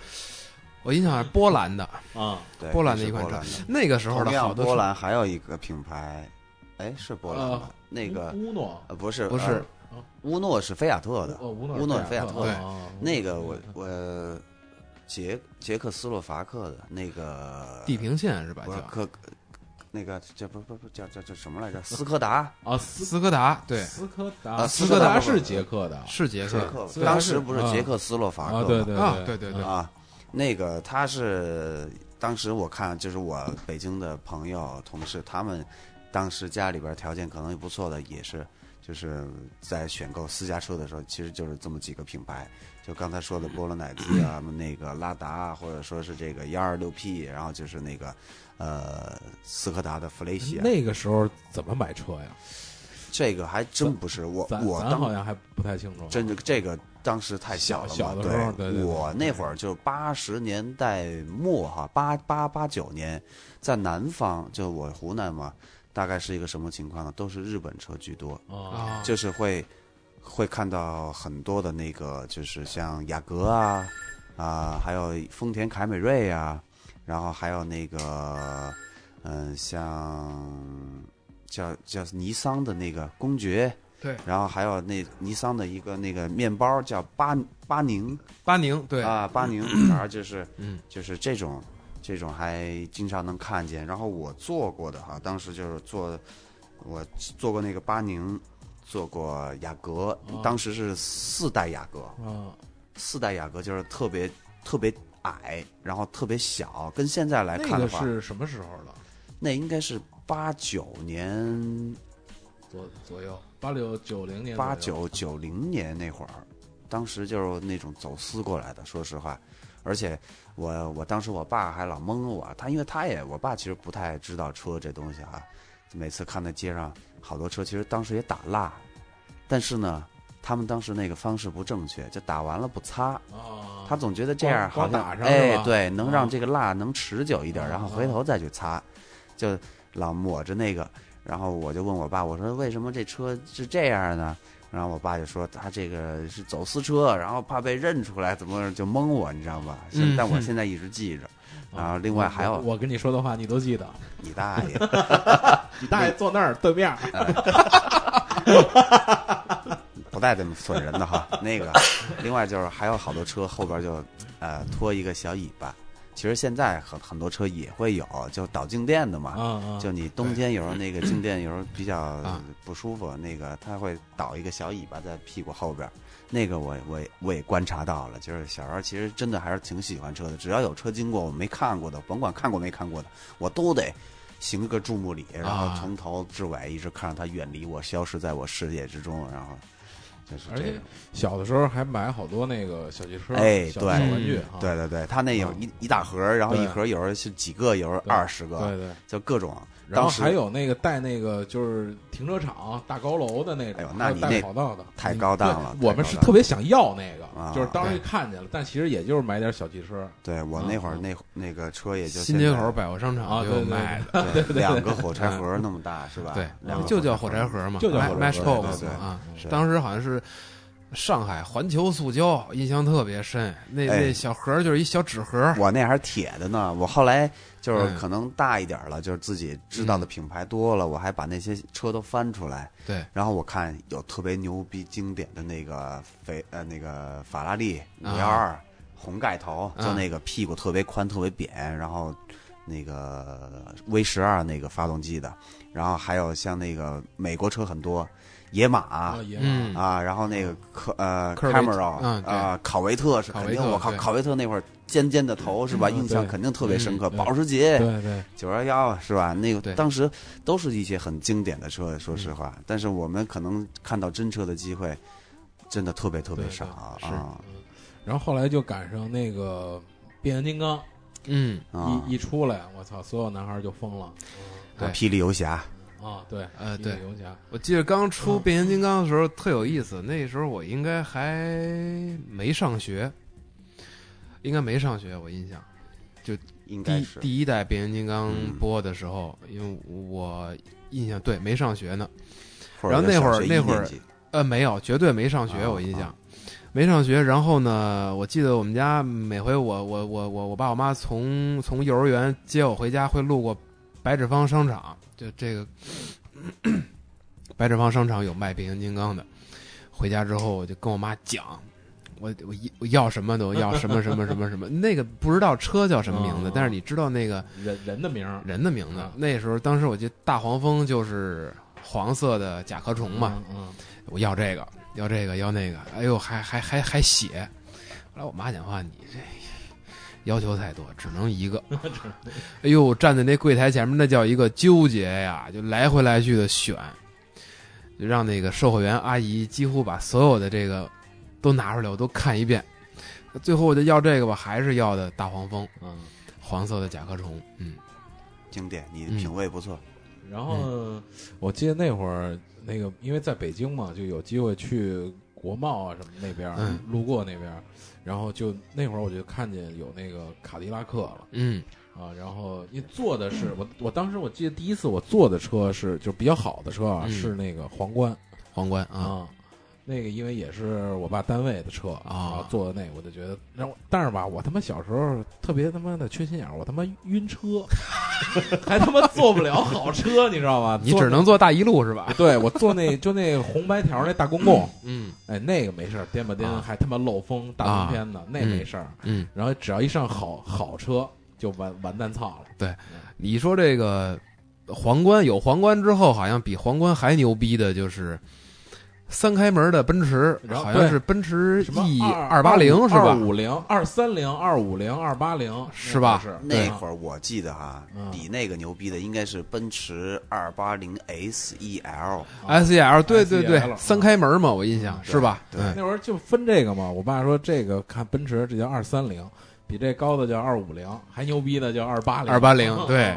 我印象是波兰的，啊，对波兰的一款车那个时候的好多车兰还有一个品牌，哎，是波兰吧？那个乌诺。呃不是不是。呃乌诺是菲亚特的，哦，乌诺是菲亚特的哦那个我我捷捷克斯洛伐克的那个地平线是吧？叫科那个叫不不不叫叫叫什么来着？斯柯达啊斯斯柯达，对，斯柯达啊斯斯柯达达是捷克的。是捷克捷克斯，柯达当时不是捷克斯洛伐克对对。啊，对对对，啊，那个他是当时我看就是我北京的朋友同事，他们当时家里边条件可能也不错的，也是就是在选购私家车的时候，其实就是这么几个品牌，就刚才说的波罗乃兹啊，那个拉达啊，或者说是这个幺二六 P，然后就是那个呃斯柯达的弗雷西亚，那个时候怎么买车呀？这个还真不是我我好像还不太清楚。真的这个当时太小了嘛，小小的时候对对对我那会儿就八十年代末哈，八八八九年，在南方，就我湖南嘛，大概是一个什么情况呢？都是日本车居多，啊，就是会会看到很多的那个，就是像雅阁啊啊，还有丰田凯美瑞啊，然后还有那个嗯、像叫叫尼桑的那个公爵。对，然后还有那尼桑的一个那个面包叫巴巴宁巴宁对，啊，巴宁，反正就是嗯就是这种这种还经常能看见。然后我做过的哈，当时就是做我做过那个巴宁，做过雅阁，哦当时是四代雅阁，嗯，四代雅阁就是特别特别矮，然后特别小，跟现在来看的话，个是什么时候的？那应该是八九年左左右，八六九零年八九九零年那会儿，当时就是那种走私过来的，说实话，而且我我当时我爸还老蒙我，他因为他也我爸其实不太知道车这东西啊，每次看在街上好多车，其实当时也打蜡，但是呢，他们当时那个方式不正确，就打完了不擦，啊，他总觉得这样好像哎对，能让啊这个蜡能持久一点，啊然后回头再去擦，就老抹着那个。然后我就问我爸，我说为什么这车是这样呢？然后我爸就说他这个是走私车，然后怕被认出来，怎么就蒙我，你知道吧？但我现在一直记着。啊然后另外还有我我跟你说的话你都记得，你大爷！你大爷坐那儿对面儿，不带这么损人的哈。那个，另外就是还有好多车后边就呃拖一个小尾巴，其实现在很很多车也会有，就导静电的嘛。就你冬天有时候那个静电有时候比较啊。不舒服，那个它会倒一个小尾巴在屁股后边，那个我我也我也观察到了，就是小时候其实真的还是挺喜欢车的，只要有车经过我没看过的，甭管看过没看过的，我都得行个注目礼，然后啊。从头至尾一直看着它远离我，消失在我视野之中，然后就是而且这个。小的时候还买好多那个小汽车，小哎对小玩具对对对，他那有啊一一大盒儿，然后对一盒儿有时候是几个，有时候对二十个，对对。就各种。然后还有那个带那个就是停车场大高楼的那种，带那你那跑道的，太高档了我们是特别想要那个，啊就是当时看见了，但其实也就是买点小汽车对我那会儿嗯那那个车也就新街口百货商啊场就对对有卖的，对 两个火柴盒那么大是吧？对两个，就叫火火柴盒嘛，就叫火柴盒 Match 对 Box 对对啊。当时好像是上海环球塑胶，印象特别深。那哎那小盒儿就是一小纸盒儿，我那还是铁的呢。我后来就是嗯可能大一点了，就是自己知道的品牌多了，我还把那些车都翻出来。对，然后我看有特别牛逼经典的那个肥呃那个法拉利五啊幺二红盖头，啊就那个屁股特别宽特别扁，然后那个 V 十二那个发动机的，然后还有像那个美国车很多，野马。啊，嗯。啊，然后那个科呃科尔维 Camaro 嗯对。啊，考维特是肯定，我靠，考维特那会儿尖尖的头是吧？印象肯定特别深刻。保时捷对对，九幺幺是吧？那个当时都是一些很经典的车，说嗯。实话。但是我们可能看到真车的机会，真的特别特别少啊然后后来就赶上那个变形金刚嗯，啊！一一出来，我操，所有男孩就疯了。对。霹雳游侠啊！对，呃对游侠我记得刚出嗯变形金刚的时候特有意思，那时候我应该还没上学，应该没上学，我印象。第一应该是第一代变形金刚嗯播的时候，因为我印象对没上学呢，然后那会儿那会儿呃没有，绝对没上学，啊我印象啊没上学。然后呢，我记得我们家每回我我我我我爸我妈从从幼儿园接我回家，会路过白纸坊商场，就这个白纸坊商场有卖变形金刚的。回家之后，我就跟我妈讲，我我一我要什么都要什么什么什么什么，那个不知道车叫什么名字哦，但是你知道那个人人的名人的名字啊。那时候，当时我记得大黄蜂就是黄色的甲壳虫嘛，，嗯，我要这个，要这个，要那个，哎呦，还还还还写。后来我妈讲话，你这要求太多，只能一个。哎呦，站在那柜台前面，那叫一个纠结呀，就来回来去的选，就让那个售货员阿姨几乎把所有的这个都拿出来，我都看一遍。最后我就要这个吧，还是要的大黄蜂，嗯，黄色的甲壳虫。嗯，经典，你品味不错。然后我记得那会儿那个，因为在北京嘛，就有机会去国贸啊什么那边，嗯路过那边儿，然后就那会儿我就看见有那个卡迪拉克了嗯啊，然后你坐的是我我当时我记得第一次我坐的车是就比较好的车啊，嗯是那个皇冠皇冠啊，啊。那个因为也是我爸单位的车啊坐的那个我就觉得，然后但是吧，我他妈小时候特别他妈的缺心眼儿，我他妈晕车，还他妈坐不了好车，你知道吗？你只能坐大一路是吧？对我坐那就那红白条那大公共，嗯哎，那个没事儿，颠吧颠啊还他妈漏风，大冬天的，那没事儿。嗯，然后只要一上好好车，就完完蛋操了。对你说这个皇冠有皇冠之后，好像比皇冠还牛逼的就是三开门的奔驰，然后好像是奔驰什么 E 二二八零是吧？二五零、二三零、二五零、二八零是吧是那会儿我记得哈嗯，比那个牛逼的应该是奔驰二八零 SEL。S E L 对对对三开门嘛，我印象是吧？对嗯那会儿就分这个嘛。我爸说这个看奔驰这叫二三零，比这高的叫二五零，还牛逼的叫二八零。二八零 对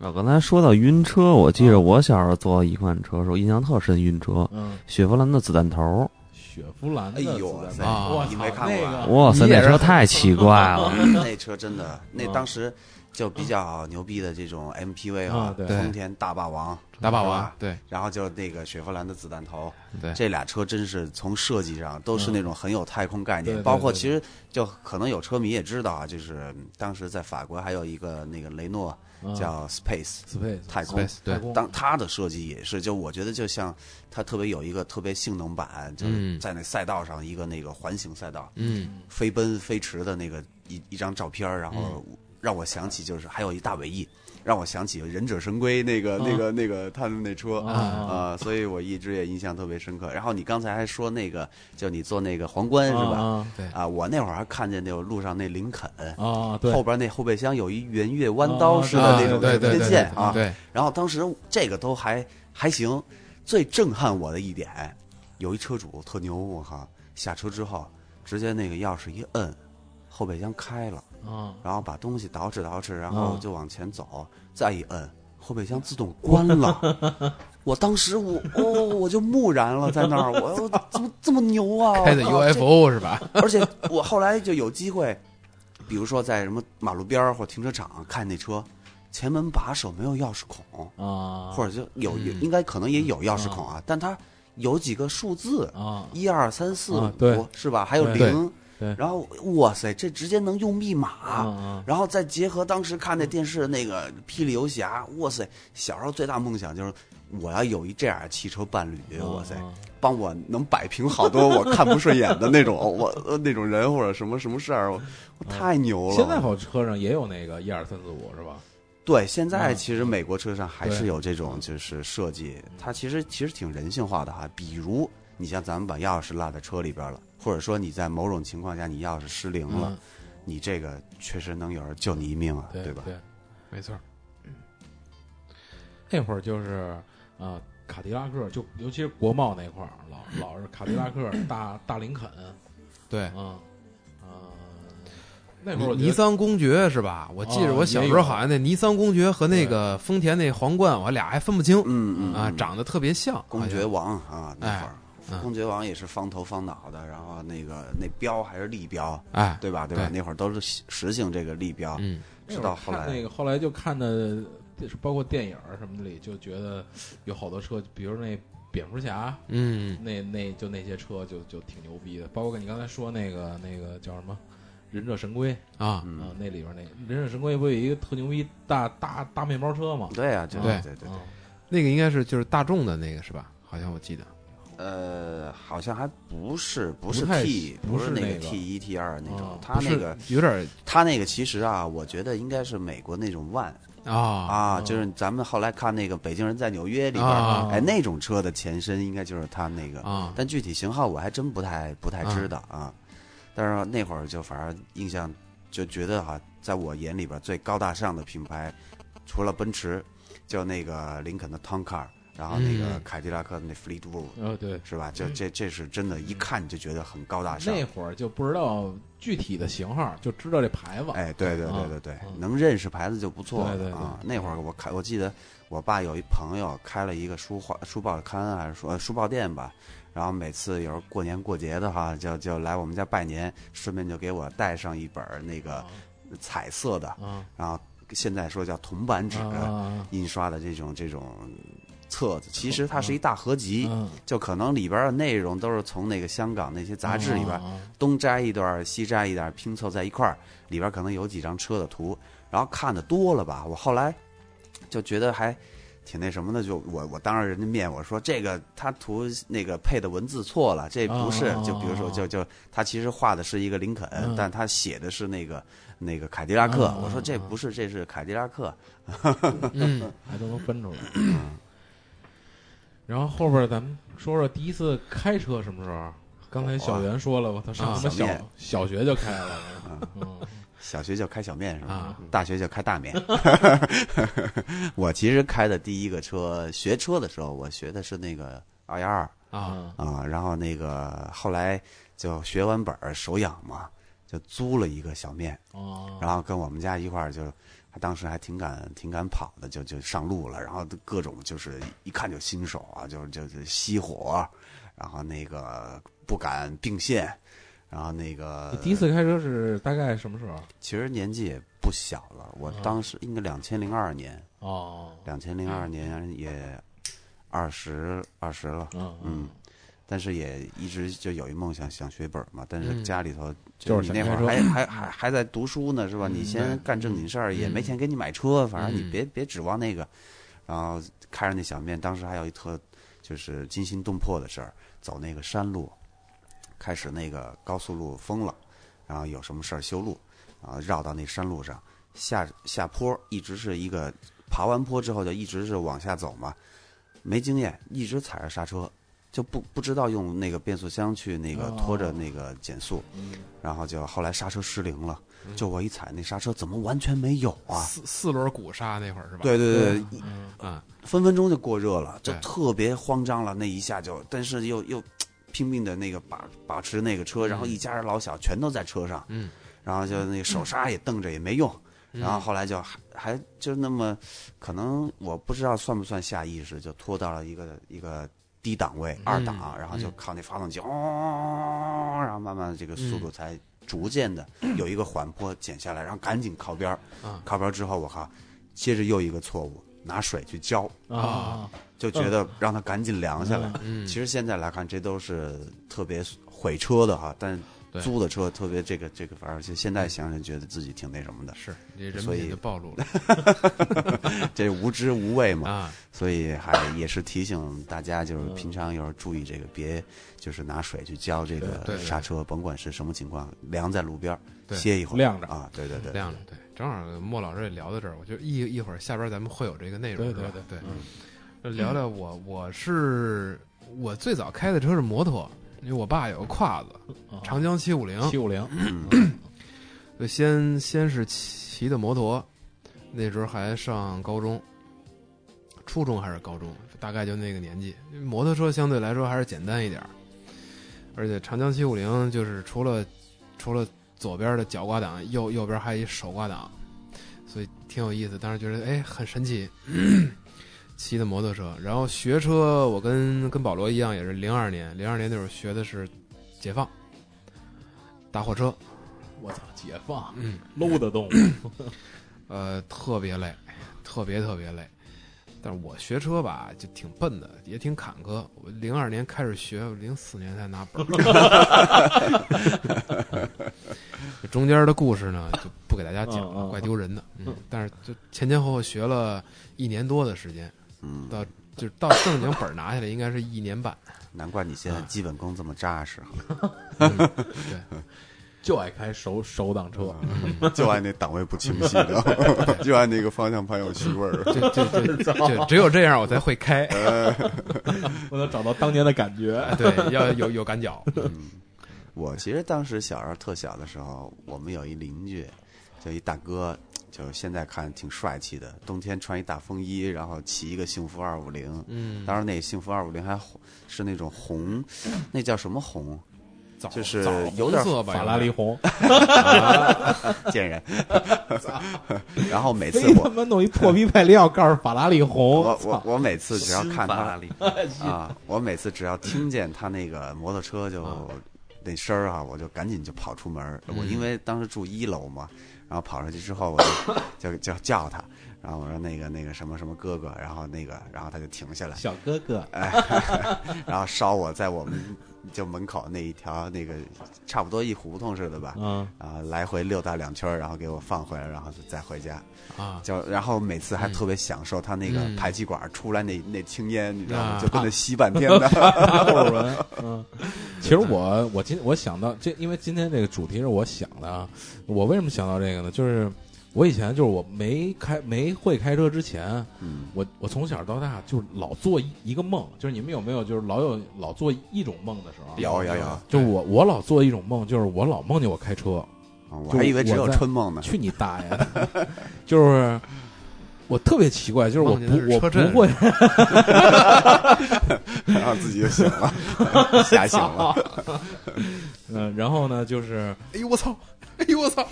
啊啊，刚才说到晕车，我记着我小时候坐一款车的时候，印象特深，晕车，嗯，雪佛兰的子弹头，雪佛兰的哎呦哇塞啊你没看过哇塞，那车太奇怪了，那车真的，那嗯。当时就比较牛逼的这种 MPV 啊，丰田大霸王，大霸王对。然后就那个雪佛兰的子弹头，对这俩车真是从设计上都是那种很有太空概念，包括其实就可能有车迷也知道啊，就是当时在法国还有一个那个雷诺嗯叫 Space，Space 太空。Space 对。当它的设计也是，就我觉得就像它特别有一个特别性能版，就是嗯。在那赛道上一个那个环形赛道，嗯。飞奔飞驰的那个一一张照片，然后让我想起就是还有一大尾翼，让我想起忍者神龟那个、那个那个他们那车啊啊、所以我一直也印象特别深刻。然后你刚才还说那个，就你坐那个皇冠是吧？啊对啊，我那会儿还看见那个路上那林肯。啊，对后边那后备箱有一圆月弯刀似的那种对对对天线啊，对，然后当时这个都还还行，最震撼我的一点，有一车主特牛，我靠，下车之后直接那个钥匙一摁，后备箱开了，啊然后把东西捯饬捯饬，然后嗯就往前走，再一摁，后备箱自动关了。我当时我哦，我就木然了，在那儿，我我怎么这么牛啊？开的 UFO 是吧？而且我后来就有机会，比如说在什么马路边儿或停车场看那车，前门把手没有钥匙孔，啊，或者就有应该可能也有钥匙孔啊，但它有几个数字，啊一二三四五是吧？还有零，对然后哇塞，这直接能用密码。嗯然后再结合当时看那电视那个《霹雳游侠》，哇塞！小时候最大梦想就是我要有一这样的汽车伴侣，啊哇塞，帮我能摆平好多我看不顺眼的那种我 呃那种人或者什么什么事儿，太牛了。现在好车上也有那个一二三四五是吧？对，现在嗯其实美国车上还是有这种就是设计，它其实其实挺人性化的哈。比如你像咱们把钥匙落在车里边了，或者说你在某种情况下你要是失灵了，嗯，你这个确实能有人救你一命啊，对吧？对，没错，那会儿就是呃，卡迪拉克就尤其是国贸那块儿，老老是卡迪拉克、大大林肯，对。啊啊，那会儿尼桑公爵是吧？我记着哦我小时候好像那尼桑公爵和那个丰田那皇冠，我俩还分不清嗯嗯啊，嗯长得特别像。公爵王啊，那会儿、公爵王也是方头方脑的，然后那个那标还是立标，哎，对吧？对吧？对那会儿都是实行这个立标，嗯，直到后来那个后来就看的，包括电影什么的里，就觉得有好多车，比如那蝙蝠侠，嗯，那那就那些车就就挺牛逼的，包括你刚才说那个那个叫什么忍者神龟啊，嗯啊，那里边那忍者神龟不有一个特牛逼大大大面包车吗？对啊、对对对对对。啊那个应该是就是大众的那个是吧？好像我记得。呃，好像还不是不是 T，不是那个 T 一 T 二那种。它那个有点它那个其实啊，我觉得应该是美国那种 One 啊就是咱们后来看那个《北京人在纽约》里边啊儿，哎，那种车的前身应该就是它那个，啊但具体型号我还真不太不太知道啊。但是那会儿就反正印象就觉得哈，在我眼里边最高大上的品牌，除了奔驰，就那个林肯的 Town Car，然后那个嗯凯迪拉克的那 Fleetwood，呃，对，是吧？就这这是真的，一看就觉得很高大上。那会儿就不知道具体的型号，就知道这牌子。哎，对对对啊对对，嗯。能认识牌子就不错了对对对。啊。那会儿我开，我记得我爸有一朋友开了一个书画书报刊还是说呃书报店吧，然后每次有时候过年过节的哈，就就来我们家拜年，顺便就给我带上一本那个彩色的，啊。然后现在说叫铜版纸印刷的这种这种册子，其实它是一大合集。嗯，就可能里边的内容都是从那个香港那些杂志里边东摘一段，西摘一段，拼凑在一块儿，里边可能有几张车的图，然后看的多了吧，我后来就觉得还挺那什么的，就我我当着人家面我说这个他图那个配的文字错了，这不是，哦就比如说就就他其实画的是一个林肯，嗯。但他写的是那个那个凯迪拉克，嗯我说这不是，这是凯迪拉克，嗯，还都能分出来。然后后边咱们说说第一次开车什么时候？刚才小袁说了，他上啊什么小小学就开了，嗯，小学就开小面是吧？啊。大学就开大面。我其实开的第一个车，学车的时候，我学的是那个二幺二。啊，啊，然后那个后来就学完本儿手痒嘛，就租了一个小面，哦，然后跟我们家一块儿就，当时还挺敢挺敢跑的，就就上路了，然后各种就是一看就新手啊，就就就熄火，然后那个不敢并线，然后那个你第一次开车是大概什么时候？其实年纪也不小了，我当时应该两千零二年，哦，两千零二年也二十二十了，嗯。嗯，但是也一直就有一梦想想学本嘛，但是嗯家里头就是你那会儿还还还还在读书呢，是吧？嗯你先干正经事儿，也嗯没钱给你买车，反正你嗯别别指望那个。然后开着那小面，当时还有一特就是惊心动魄的事儿，走那个山路，开始那个高速路封了，然后有什么事儿修路，然后绕到那山路上下下坡，一直是一个爬完坡之后就一直是往下走嘛，没经验，一直踩着刹车，就不不知道用那个变速箱去那个拖着那个减速，嗯。然后就后来刹车失灵了，嗯。就我一踩那刹车怎么完全没有啊？四四轮鼓刹那会儿是吧？对对对，一嗯。啊，分分钟就过热了，就特别慌张了，那一下就，但是又又拼命的那个把把持那个车，然后一家人老小全都在车上，嗯，然后就那个手刹也蹬着也没用，嗯。然后后来就还还就那么，可能我不知道算不算下意识，就拖到了一个一个低档位二档，然后就靠那发动机哦，然后慢慢的这个速度才逐渐的 有一个缓坡减下来，然后赶紧靠边儿啊。靠边儿之后我靠，接着又一个错误，拿水去浇，啊，就觉得让它赶紧凉下来。嗯，其实现在来看，这都是特别毁车的哈，但租的车特别这个这个，反正就现在想想觉得自己挺那什么的，是这人所以品就暴露了。这无知无畏嘛，啊，所以还也是提醒大家，就是平常有时候注意这个，别就是拿水去浇这个刹车，甭管是什么情况，凉在路边对。歇一会儿，晾着。啊，对对对，晾着对。正好莫老师也聊到这儿，我就一一会儿下边咱们会有这个内容，对对对。对，聊聊我我是我最早开的车是摩托，因为我爸有个胯子长江七五零，七五零，嗯 就先先是骑的摩托，那时候还上高中，初中还是高中，大概就那个年纪。摩托车相对来说还是简单一点儿，而且长江七五零就是除了除了左边的脚挂档，右右边还有一手挂档，所以挺有意思。当时觉得哎很神奇，骑的摩托车。然后学车，我跟跟保罗一样，也是零二年，零二年那会儿学的是解放大货车。我操，解放嗯，，low 的动物，呃，特别累，特别特别累。但是我学车吧，就挺笨的，也挺坎坷。我零二年开始学，零四年才拿本 中间的故事呢，就不给大家讲了，怪丢人的。嗯，但是就前前后后学了一年多的时间，嗯，到就是到正经本儿拿下来，应该是一年半。难怪你现在基本功这么扎实哈，嗯对，就爱开手手挡车，就爱那档位不清晰 的，就爱那个方向盘有虚味儿。这这这这只有这样我才会开。我能找到当年的感觉。哎对，要有有感脚。嗯我其实当时小时候特小的时候，我们有一邻居，就一大哥，就现在看挺帅气的，冬天穿一大风衣，然后骑一个幸福二五零。嗯，当时那幸福二五零还红是那种红，那叫什么红？枣就是枣有点色吧，法拉利红，贱人。然后每次我他我妈弄一破逼配料，告诉法拉利红，我我我每次只要看他新法拉利，啊，我每次只要听见他那个摩托车就啊那声儿啊，我就赶紧就跑出门。我嗯因为当时住一楼嘛，然后跑上去之后，我就 就就叫他，然后我说那个那个什么什么哥哥，然后那个然后他就停下来，小哥哥，哎然后烧我在我们就门口那一条那个差不多一胡同似的吧，嗯，然后来回溜达两圈，然后给我放回来，然后再回家。啊，就然后每次还嗯特别享受他那个嗯排气管出来那那青烟，你知道吗？啊就跟那吸半天的。后文，嗯，其实我我今我想到这，因为今天这个主题是我想的啊。我为什么想到这个呢？就是我以前就是我没开没会开车之前，嗯我我从小到大就是老做一一个梦，就是你们有没有就是老有老做一种梦的时候？有有有，就我我老做一种梦，就是我老梦见我开车，啊我还以为只有春梦呢。去你大爷的！就是我特别奇怪，就是我不我不会 然后自己就醒了，吓醒了。嗯，然后呢，就是哎呦我操，哎呦我操，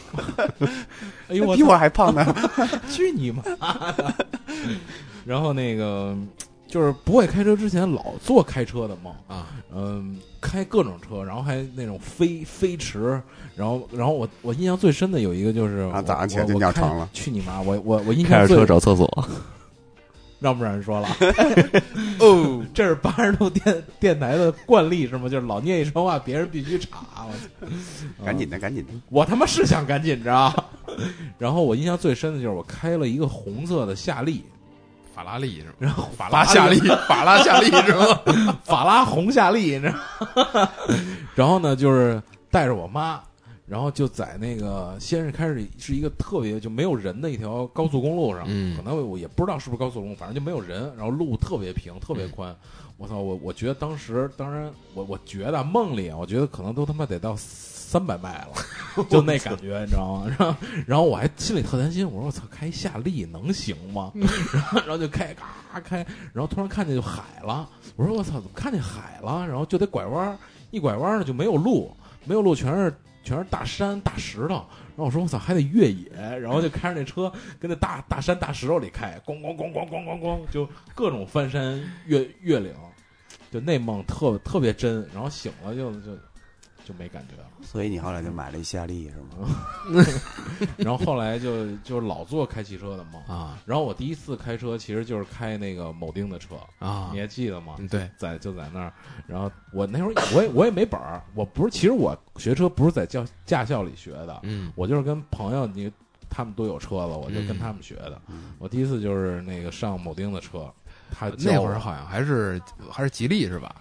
哎呦我比我还胖呢。去你妈的！然后那个就是不会开车之前老做开车的梦，啊，嗯，开各种车，然后还那种飞飞驰，然后然后我我印象最深的有一个就是早上起来就尿床了去你妈！我我我印开着象最车找厕所，让不让人说了？哦，这是八十度电电台的惯例是吗？就是老念一声话，别人必须插。我操！赶紧的，赶紧的。我他妈是想赶紧着。然后我印象最深的就是我开了一个红色的夏利，法拉利是吗？然后法拉夏利，法拉夏利是吗？法拉红夏利，你知道吗？然后呢，就是带着我妈，然后就在那个先是开始是一个特别就没有人的一条高速公路上，嗯可能我也不知道是不是高速公路，反正就没有人，然后路特别平，特别宽。我操，我我觉得当时，当然我我觉得梦里，啊我觉得可能都他妈得到三百迈了，就那感觉，你知道吗？然后然后我还心里特担心，我说我操，开夏利能行吗？然后 然后就开嘎开，然后突然看见就海了，我说我操，怎么看见海了？然后就得拐弯，一拐弯呢就没有路，没有路全是全是大山大石头。然后我说我操，还得越野，然后就开着那车跟那大大山大石头里开，咣咣咣咣咣咣咣，就各种翻山越越岭，就那梦特特别真。然后醒了就就就没感觉了。所以你后来就买了一夏利是吗？然后后来就就老做开汽车的梦。啊然后我第一次开车其实就是开那个某丁的车，啊你，还记得吗？嗯对，在就在那儿，然后我那会儿我也我也没本儿，我不是，其实我学车不是在教驾校里学的，嗯我就是跟朋友你他们都有车了，我就跟嗯他们学的。嗯我第一次就是那个上某丁的车，他那会儿好像还是还是吉利是吧？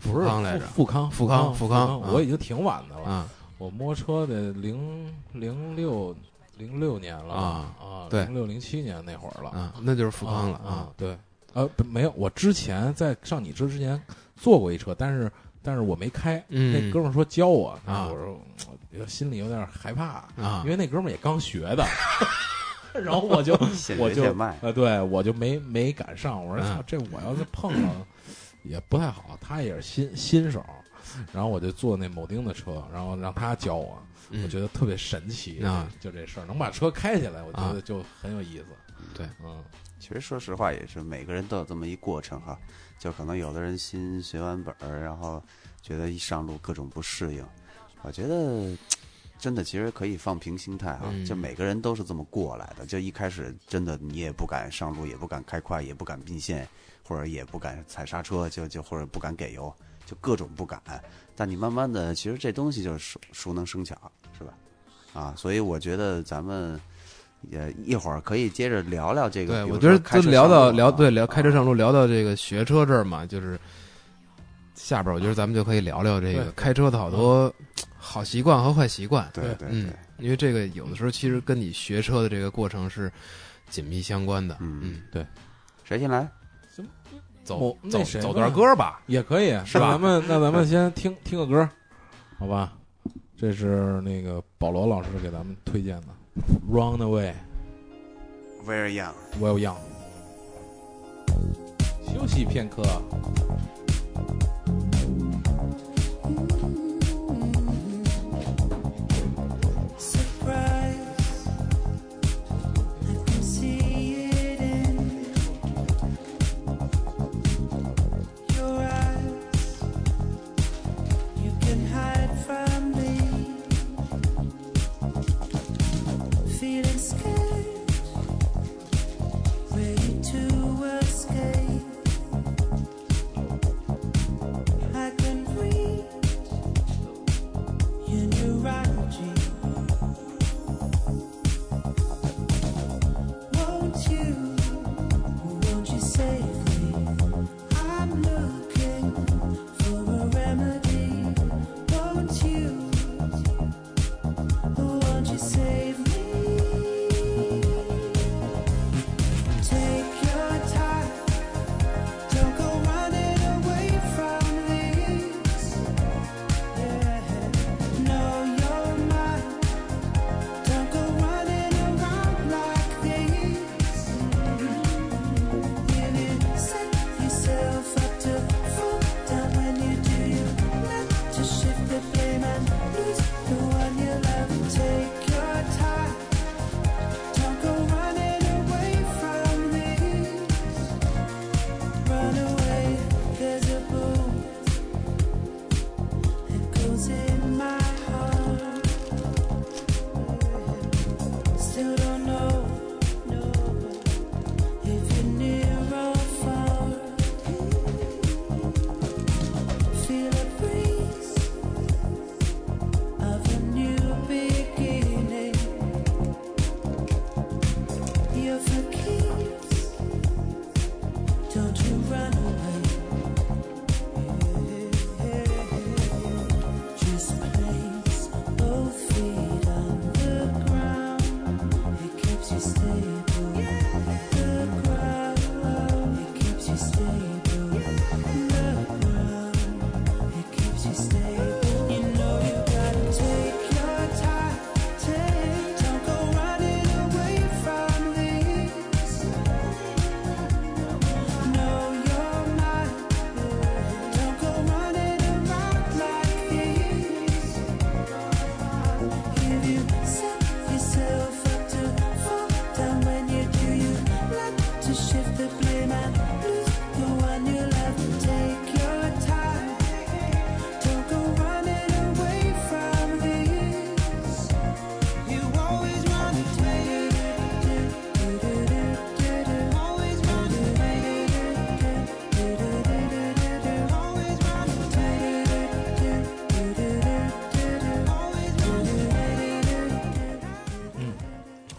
富康来着？富康富康富富康啊。我已经挺晚的了，啊。我摸车得零零六零六年了啊啊，对零六零七年那会儿了啊，那就是富康了啊啊，对，呃，没有，我之前在上你车之前坐过一车，但是但是我没开，嗯那哥们儿说教我，啊我说我心里有点害怕，啊。因为那哥们儿也刚学的，然后我就我就啊。呃，对我就没没赶上，我说这我要是碰了 也不太好，他也是新新手。然后我就坐那铆钉的车，然后让他教我，嗯我觉得特别神奇啊就这事儿能把车开起来，我觉啊得就很有意思。对，嗯，其实说实话，也是每个人都有这么一过程哈。就可能有的人新学完本儿，然后觉得一上路各种不适应。我觉得真的其实可以放平心态哈，嗯就每个人都是这么过来的。就一开始真的你也不敢上路，也不敢开快，也不敢并线，或者也不敢踩刹车，就就或者不敢给油，就各种不敢。但你慢慢的，其实这东西就是熟熟能生巧，是吧？啊，所以我觉得咱们。也一会儿可以接着聊聊这个。对，我觉得就聊到聊对聊开车啊上路聊到这个学车这儿嘛，就是下边我觉得咱们就可以聊聊这个开车的好多好习惯和坏习惯。对对对嗯，因为这个有的时候其实跟你学车的这个过程是紧密相关的。嗯嗯，对谁先来？行走那走走段歌吧。也可以，是吧那咱们那咱们先听听个歌，好吧？这是那个保罗老师给咱们推荐的《Run Away Very Young，Well Young》。休息片刻。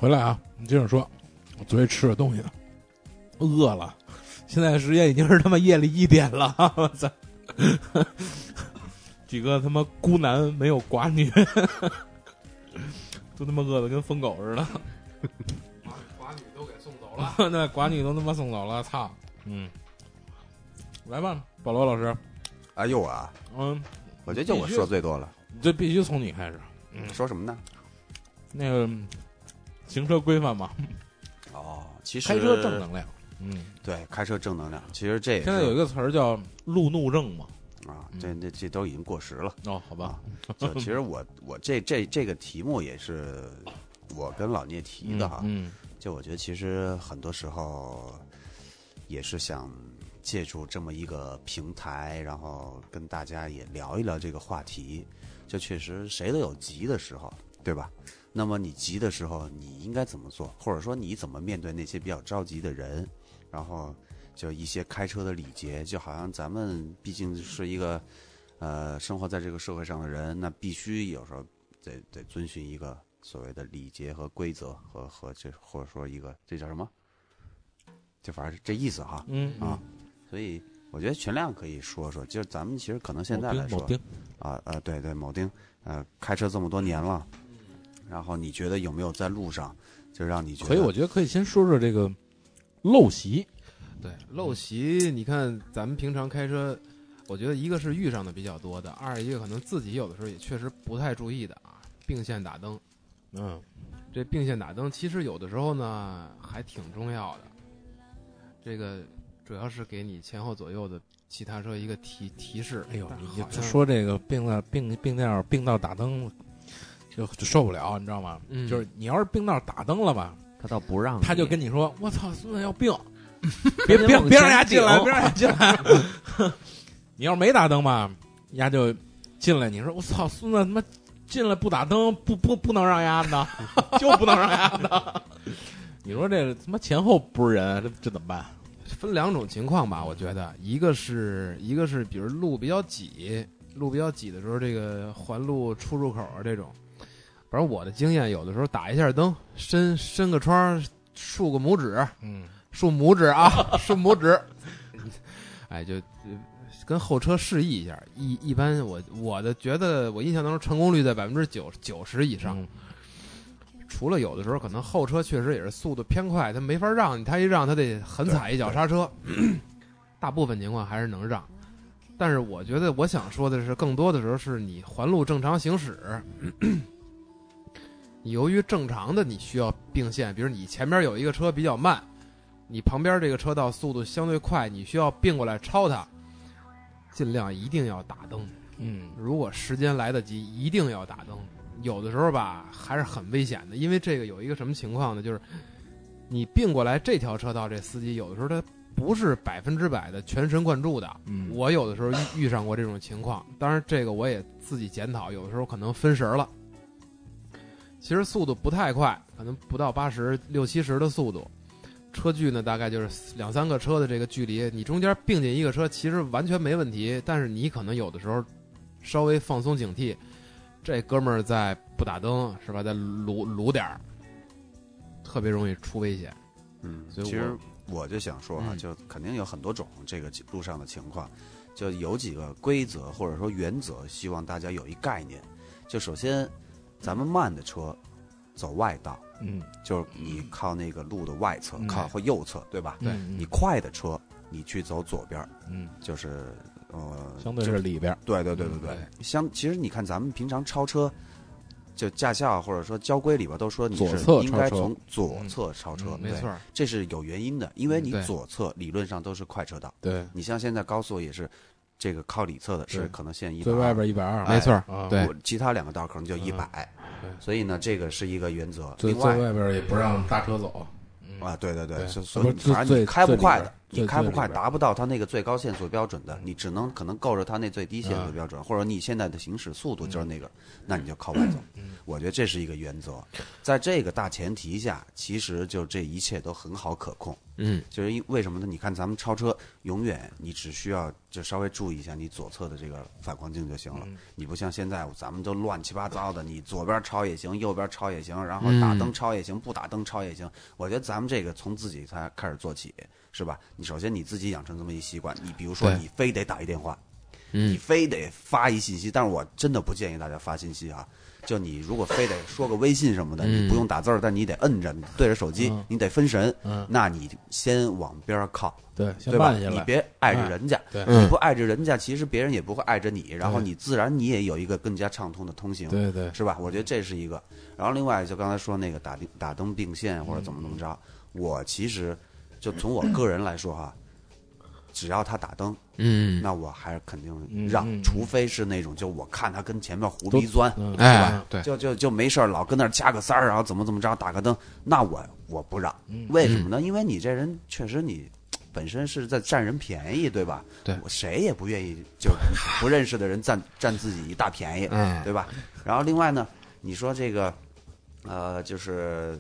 回来啊，你接着说，我昨天吃了东西呢，饿了，现在时间已经是他妈夜里一点了，我操！几个他妈孤男没有寡女，都他妈饿的跟疯狗似的。寡女都给送走了。那寡女都他妈送走了，操！嗯，来吧，保罗老师，哎呦啊，嗯，我觉得就我说最多了。这必须从你开始。嗯，说什么呢？那个行车规范嘛，哦，其实开车正能量。嗯，对，开车正能量。其实这现在有一个词儿叫路怒症嘛。啊，这这这都已经过时了。哦，好吧，就其实我我这这这个题目也是我跟老聂提的哈。嗯，就我觉得其实很多时候也是想借助这么一个平台，然后跟大家也聊一聊这个话题。就确实谁都有急的时候，对吧？那么你急的时候，你应该怎么做？或者说你怎么面对那些比较着急的人？然后就一些开车的礼节，就好像咱们毕竟是一个呃生活在这个社会上的人，那必须有时候得得遵循一个所谓的礼节和规则和和这或者说一个这叫什么？就反正是这意思哈。嗯啊，所以我觉得全亮可以说说，就是咱们其实可能现在来说啊呃对对，铆钉呃开车这么多年了，然后你觉得有没有在路上就让你觉得可以，我觉得可以先说说这个陋习。对，陋习，你看咱们平常开车，我觉得一个是遇上的比较多的，二一个可能自己有的时候也确实不太注意的啊，并线打灯。嗯，这并线打灯其实有的时候呢还挺重要的，这个主要是给你前后左右的其他车一个提提示。哎呦，你说这个并到并并道并道打灯，就就受不了，你知道吗？嗯就是你要是并道打灯了吧，他倒不让你，他就跟你说：“我操，孙子要病 别别别让丫进来，别让丫进来。”你要是没打灯吧，丫就进来。你说：“我操，孙子他妈进来不打灯，不不不能让人家的，就不能让人家的。”你说这他妈前后不是人，这这怎么办？分两种情况吧，我觉得一个是一个是比如路比较挤，路比较挤的时候，这个环路出入口啊这种，反正我的经验，有的时候打一下灯，伸伸个窗，竖个拇指，嗯，竖拇指啊，竖拇指，哎，就就跟后车示意一下。一一般我我的觉得我印象当中成功率在百分之九九十以上。嗯除了有的时候可能后车确实也是速度偏快，他没法让你，他一让他得狠踩一脚刹车。大部分情况还是能让，但是我觉得我想说的是，更多的时候是你环路正常行驶，你由于正常的你需要并线，比如你前边有一个车比较慢，你旁边这个车道速度相对快，你需要并过来超它，尽量一定要打灯。嗯如果时间来得及，一定要打灯。有的时候吧，还是很危险的，因为这个有一个什么情况呢？就是你并过来这条车道，这司机有的时候他不是百分之百的全神贯注的。嗯，我有的时候遇遇上过这种情况，当然这个我也自己检讨，有的时候可能分神了。其实速度不太快，可能不到八十六七十的速度，车距呢大概就是两三个车的这个距离，你中间并进一个车其实完全没问题，但是你可能有的时候稍微放松警惕，这哥们儿在不打灯是吧，在撸撸点儿，特别容易出危险。嗯，所以其实我就想说啊，就肯定有很多种这个路上的情况，就有几个规则或者说原则，希望大家有一概念。就首先，咱们慢的车走外道，嗯。就是你靠那个路的外侧，嗯。靠或右侧，对吧？对。嗯你快的车，你去走左边儿，嗯，就是呃，相对就是里边儿，对对对对对，相其实你看咱们平常超车，就驾校或者说交规里边都说你是应该从左侧超车，没错，这是有原因的，因为你左侧理论上都是快车道，对，你像现在高速也是，这个靠里侧的是可能限一百，最外边一百二，没错对其他两个道可能就一百、对所以呢，这个是一个原则。最最另外外边也不让大车走，啊，对对对，所不是所以反正你最最开不快的，你开不快达不到它那个最高限速标准的，你只能可能够着它那最低限啊速标准，或者你现在的行驶速度就是那个，那你就靠外走。我觉得这是一个原则，在这个大前提下，其实就这一切都很好可控。嗯，就是因为什么呢？你看咱们超车，永远你只需要就稍微注意一下你左侧的这个反光镜就行了。嗯你不像现在咱们都乱七八糟的，你左边超也行，右边超也行，然后嗯打灯超也行，不打灯超也行。我觉得咱们这个从自己才开始做起，是吧？你首先你自己养成这么一习惯，你比如说你非得打一电话，嗯你非得发一信息，但是我真的不建议大家发信息啊。就你如果非得说个微信什么的，嗯你不用打字儿，但你得摁着，对着手机，嗯你得分神，嗯，那你先往边儿靠，对，先对吧？你别碍着人家，你不碍着人家，其实别人也不会碍着你，然后你自然你也有一个更加畅通的通行，对对，是吧？我觉得这是一个。然后另外就刚才说那个打灯打灯并线或者怎么怎么嗯着，我其实就从我个人来说哈，只要他打灯，嗯，那我还是肯定嗯让，嗯除非是那种就我看他跟前面胡逼钻，嗯，哎，对，就就就没事儿老跟那儿加个塞儿，然后怎么怎么着打个灯，那我我不让。嗯为什么呢？因为你这人确实你本身是在占人便宜，对吧？对我谁也不愿意就不认识的人占占自己一大便宜，嗯，对吧？然后另外呢，你说这个，呃，就是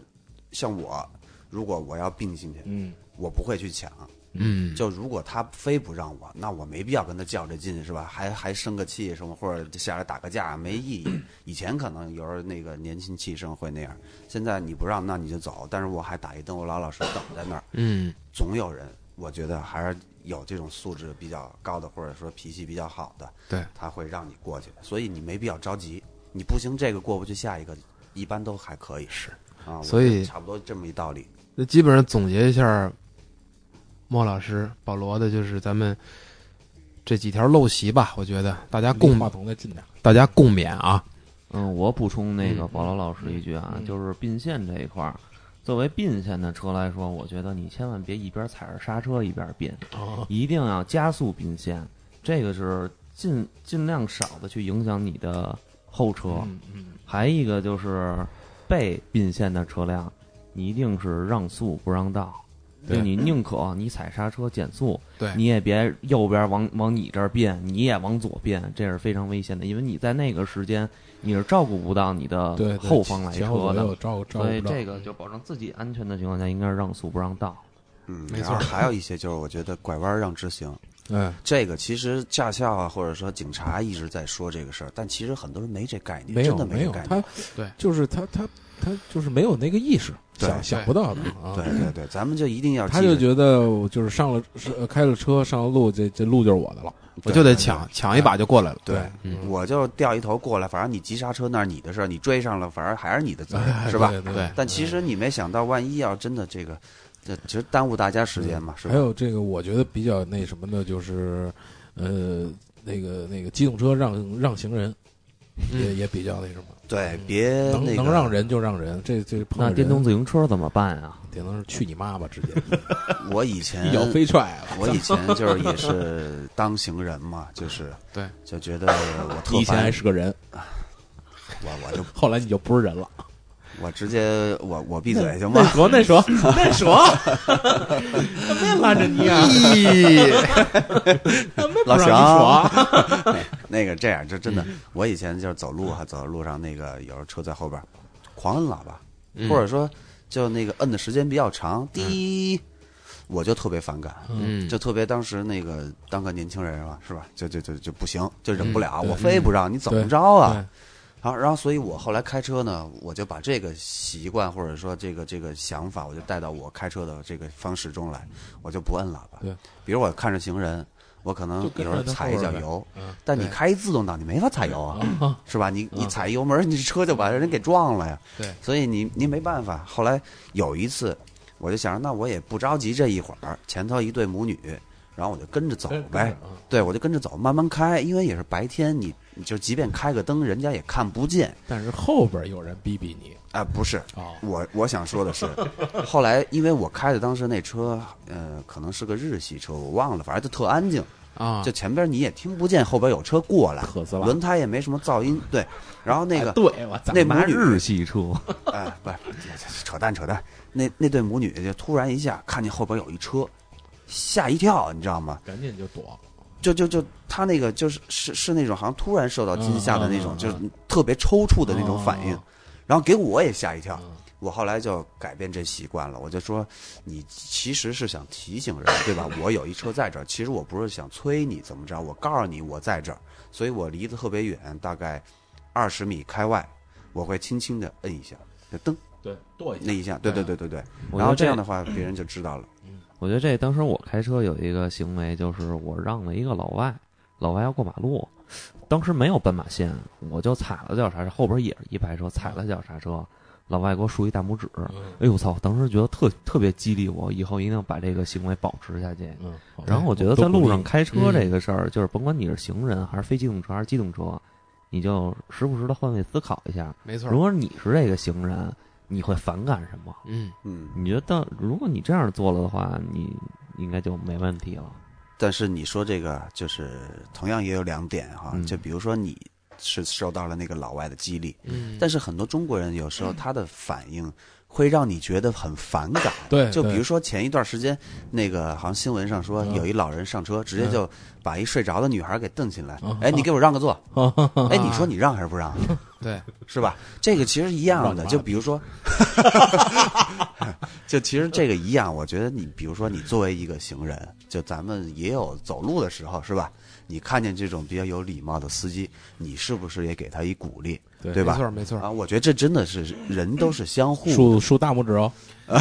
像我，如果我要并进去，嗯我不会去抢。嗯，就如果他非不让我，那我没必要跟他较这劲，是吧？还还生个气什么，或者下来打个架，没意义。以前可能有时候那个年轻气盛会那样，现在你不让，那你就走。但是我还打一灯，我老老实实等在那儿，嗯总有人，我觉得还是有这种素质比较高的，或者说脾气比较好的，对，他会让你过去。所以你没必要着急，你不行这个过不去，下一个一般都还可以。是啊，所以差不多这么一道理。那基本上总结一下，莫老师、保罗的就是咱们这几条陋习吧，我觉得大家共话筒再近点。大家共勉啊。嗯，我补充那个嗯保罗老师一句啊，嗯就是并线这一块儿，作为并线的车来说，我觉得你千万别一边踩着刹车一边并，啊，一定要加速并线，这个是尽尽量少的去影响你的后车。嗯嗯，还一个就是被并线的车辆，你一定是让速不让道。就对。你宁可你踩刹车减速，对。你也别右边往往你这儿变，你也往左变，这是非常危险的，因为你在那个时间你是照顾不到你的对，后方来车的，左右照顾照顾不到所以这个就保证自己安全的情况下，应该是让速不让道。嗯，没错然后还有一些就是我觉得拐弯让直行，嗯，这个其实驾校啊或者说警察一直在说这个事儿，但其实很多人没这概念，没有真的没有他概念。对。就是他他他就是没有那个意识，对想想不到的 啊。对对对，咱们就一定要他就觉得就是上了开了车上了路，这这路就是我的了。我就得抢抢一把就过来了。对，嗯我就掉一头过来，反正你急刹车那是你的事儿，你追上了，反正还是你的责任，哎是吧？对对对但其实你没想到，万一要真的这个，这其实耽误大家时间嘛，是吧还？有这个，我觉得比较那什么的，就是呃，那个那个机动车让让行人，也嗯也比较那什么，对，别能那个能让人就让人，这这碰那电动自行车怎么办啊？顶能是去你妈吧，直接 我以前一脚飞踹了。我以前就是也是当行人嘛，就是 对，就觉得我特你以前还，是个人，我我就后来你就不是人了。我直接我我闭嘴行吗？说那说 那说，他没拦着你啊，老让你说。那个这样，这真的，嗯我以前就是走路哈，走到路上那个有时候车在后边，狂摁喇叭，嗯或者说就那个摁的时间比较长，滴，我就特别反感。嗯，就特别当时那个当个年轻人吧，是吧？就就就就不行，就忍不了，嗯我非不让你怎么着啊？对然后然后，所以我后来开车呢，我就把这个习惯或者说这个这个想法，我就带到我开车的这个方式中来，我就不摁喇叭。对，比如我看着行人，我可能就跟有时候踩一脚油，但你开一自动挡，你没法踩油啊，啊，是吧？你你嗯踩油门，你车就把人给撞了呀。对，所以你你没办法。后来有一次，我就想着，那我也不着急，这一会儿前头一对母女，然后我就跟着走呗。嗯对，我就跟着走，慢慢开，因为也是白天，你你就即便开个灯，人家也看不见。但是后边有人逼逼你。啊、不是，啊，我我想说的是，后来因为我开的当时那车，呃，可能是个日系车，我忘了，反正就特安静，啊，就前边你也听不见后边有车过来，轮胎也没什么噪音，对，然后那个哎对我操，那母女日系车，哎，不是，扯淡扯淡。那那对母女就突然一下看见后边有一车，吓一跳，你知道吗？赶紧就躲，就就就他那个就是是是那种好像突然受到惊吓的那种，就是特别抽搐的那种反应哦，然后给我也吓一跳。嗯我后来就改变这习惯了，我就说，你其实是想提醒人，对吧？我有一车在这儿，其实我不是想催你怎么着，我告诉你我在这儿，所以我离得特别远，大概二十米开外，我会轻轻的摁一下，就噔对，跺一下那一下，对对对对对，然后这样的话别人就知道了。我觉得这当时我开车有一个行为，就是我让了一个老外，老外要过马路，当时没有斑马线，我就踩了脚刹车，后边也是一排车，踩了脚刹车，老外给我竖一大拇指，嗯哎呦我操！当时觉得特特别激励我，以后一定要把这个行为保持下去。嗯，然后我觉得在路上开车嗯这个事儿，就是甭管你是行人还是非机动车还是机动车，你就时不时的换位思考一下，没错如。果你是这个行人，你会反感什么？嗯，嗯，你觉得如果你这样做了的话，你应该就没问题了。但是你说这个就是同样也有两点哈，嗯。就比如说你是受到了那个老外的激励，嗯，但是很多中国人有时候他的反应会让你觉得很反感。对对就比如说前一段时间，那个好像新闻上说嗯有一老人上车，直接就把一睡着的女孩给蹬起来嗯，哎，你给我让个座，嗯哎，你说你让还是不让？对，是吧？这个其实一样的，就比如说，就其实这个一样。我觉得你比如说，你作为一个行人，就咱们也有走路的时候，是吧？你看见这种比较有礼貌的司机，你是不是也给他一鼓励，对对吧？没错没错。啊，我觉得这真的是人都是相互。竖竖大拇指哦。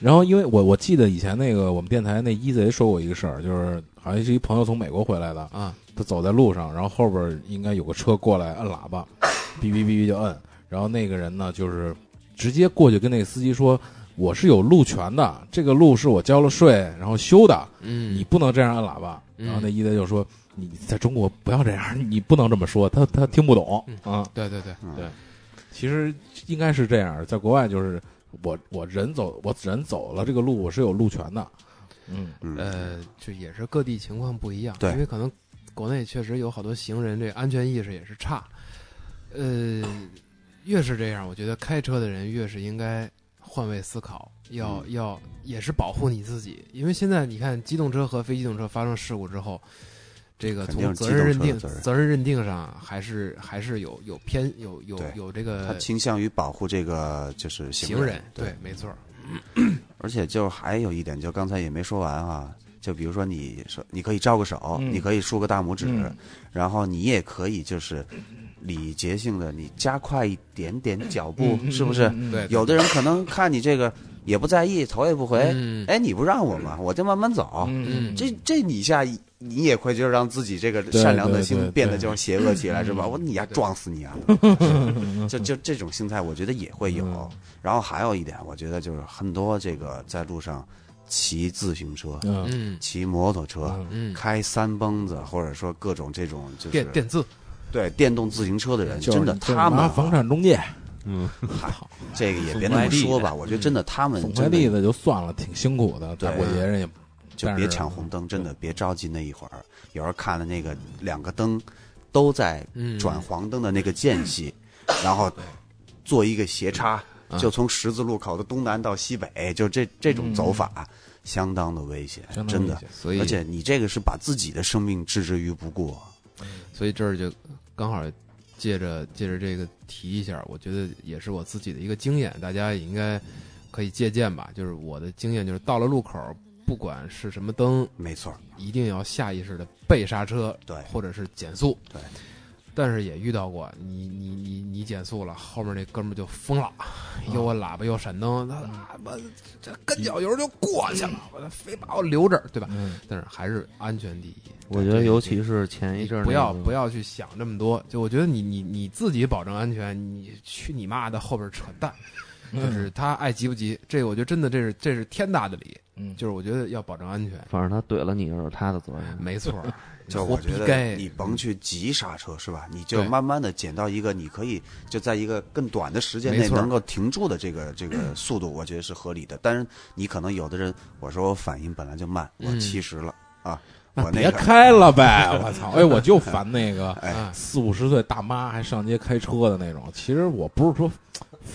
然后，因为我我记得以前那个我们电台那一贼说过一个事儿，就是好像是一朋友从美国回来的，啊，他走在路上，然后后边应该有个车过来摁喇叭，哔哔哔哔就摁，然后那个人呢就是直接过去跟那个司机说：“我是有路权的，这个路是我交了税然后修的，嗯，你不能这样按喇叭。嗯。然后那一代就说：“你在中国不要这样，你不能这么说，他他听不懂。嗯。啊。对对对，嗯。对。其实应该是这样，在国外就是我我人走我人走了这个路，我是有路权的。嗯。嗯，呃，就也是各地情况不一样，对。因为可能国内确实有好多行人这安全意识也是差，呃，越是这样，我觉得开车的人越是应该换位思考，要、嗯。要也是保护你自己，因为现在你看机动车和非机动车发生事故之后。这个从责任认定责任责任认定上，还是还是有有偏有有有这个他倾向于保护这个就是行人，对，没错，而且就还有一点，就刚才也没说完啊，就比如说你说你可以招个手，嗯你可以竖个大拇指，嗯。然后你也可以就是礼节性的你加快一点点脚步，嗯是不是？对，有的人可能看你这个也不在意，头也不回，嗯。哎，你不让我嘛，我就慢慢走。嗯，这这你一下你也会就让自己这个善良的心变得就是邪恶起来，嗯是吧？我你呀撞死你啊！就就这种心态，我觉得也会有。嗯。然后还有一点，我觉得就是很多这个在路上骑自行车、骑摩托车、嗯，开三蹦子，或者说各种这种就是电电字，对电动自行车的人，真的他们房产中介嗯，好这个也别那么说吧，我觉得真的他们送快递的就算了，挺辛苦的，对大过节人也就别抢红灯，真的别着急那一会儿。有时候看了那个两个灯都在嗯，转黄灯的那个间隙，然后做一个斜插，啊就从十字路口的东南到西北，就这这种走法，相当的危险，真的所以而且你这个是把自己的生命置之于不顾。所以这儿就刚好借着借着这个提一下，我觉得也是我自己的一个经验，大家也应该可以借鉴吧。就是我的经验，就是到了路口，不管是什么灯，没错，一定要下意识的背刹车，对或者是减速。对。但是也遇到过，你你你你减速了，后面那哥们儿就疯了，又按喇叭又闪灯，他啊我这跟脚油就过去了，我非把我留这儿，对吧？嗯。但是还是安全第一。我觉得尤其是前一阵儿不要不要去想这么多，就我觉得你你你自己保证安全，你去你妈的后边扯淡，就是他爱急不急，这个我觉得真的这是这是天大的理，嗯，就是我觉得要保证安全，反正他怼了你就是他的责任。没错，就活我觉得你甭去急刹车是吧？你就慢慢的减到一个你可以就在一个更短的时间内能够停住的这个这个 速度，我觉得是合理的。但是你可能有的人，我说我反应本来就慢，我嗯七十了啊，我那个开了呗！我操！哎，我就烦那个四五十岁大妈还上街开车的那种。其实我不是说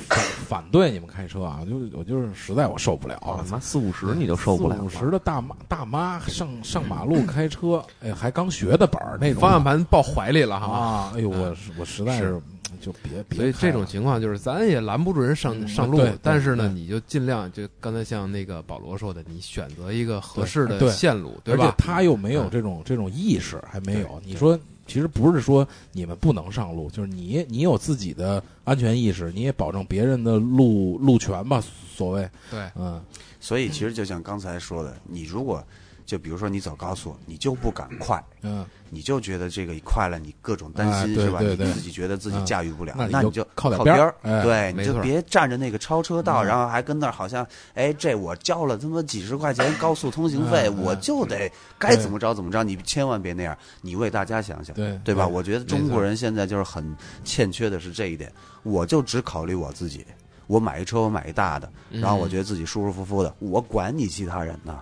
反反对你们开车啊，就我就是实在我受不了。他妈四五十你就受不了了四五十的大妈大妈上上马路开车，哎，还刚学的本儿那种方向盘抱怀里了哈。啊！哎呦，我我实在是就别别。所以这种情况就是咱也拦不住人上嗯上路但是呢，你就尽量就刚才像那个保罗说的，你选择一个合适的线路，对而且吧？他又没有嗯这种这种意识，还没有。你说，其实不是说你们不能上路，就是你你有自己的安全意识，你也保证别人的路路权吧，所谓，对，嗯。所以其实就像刚才说的，你如果就比如说你走高速，你就不敢快，嗯，你就觉得这个快了，你各种担心、哎是吧？你自己觉得自己驾驭不了，嗯那你就靠点边儿对，你就别占着那个超车道，嗯然后还跟那儿好像，哎，这我交了他妈几十块钱 高速通行费，我就得该怎么着怎么着，你千万别那样，你为大家想想，对对吧？我觉得中国人现在就是很欠缺的是这一点，我就只考虑我自己。我买一车，我买一大的，嗯然后我觉得自己舒舒服服的，我管你其他人呢。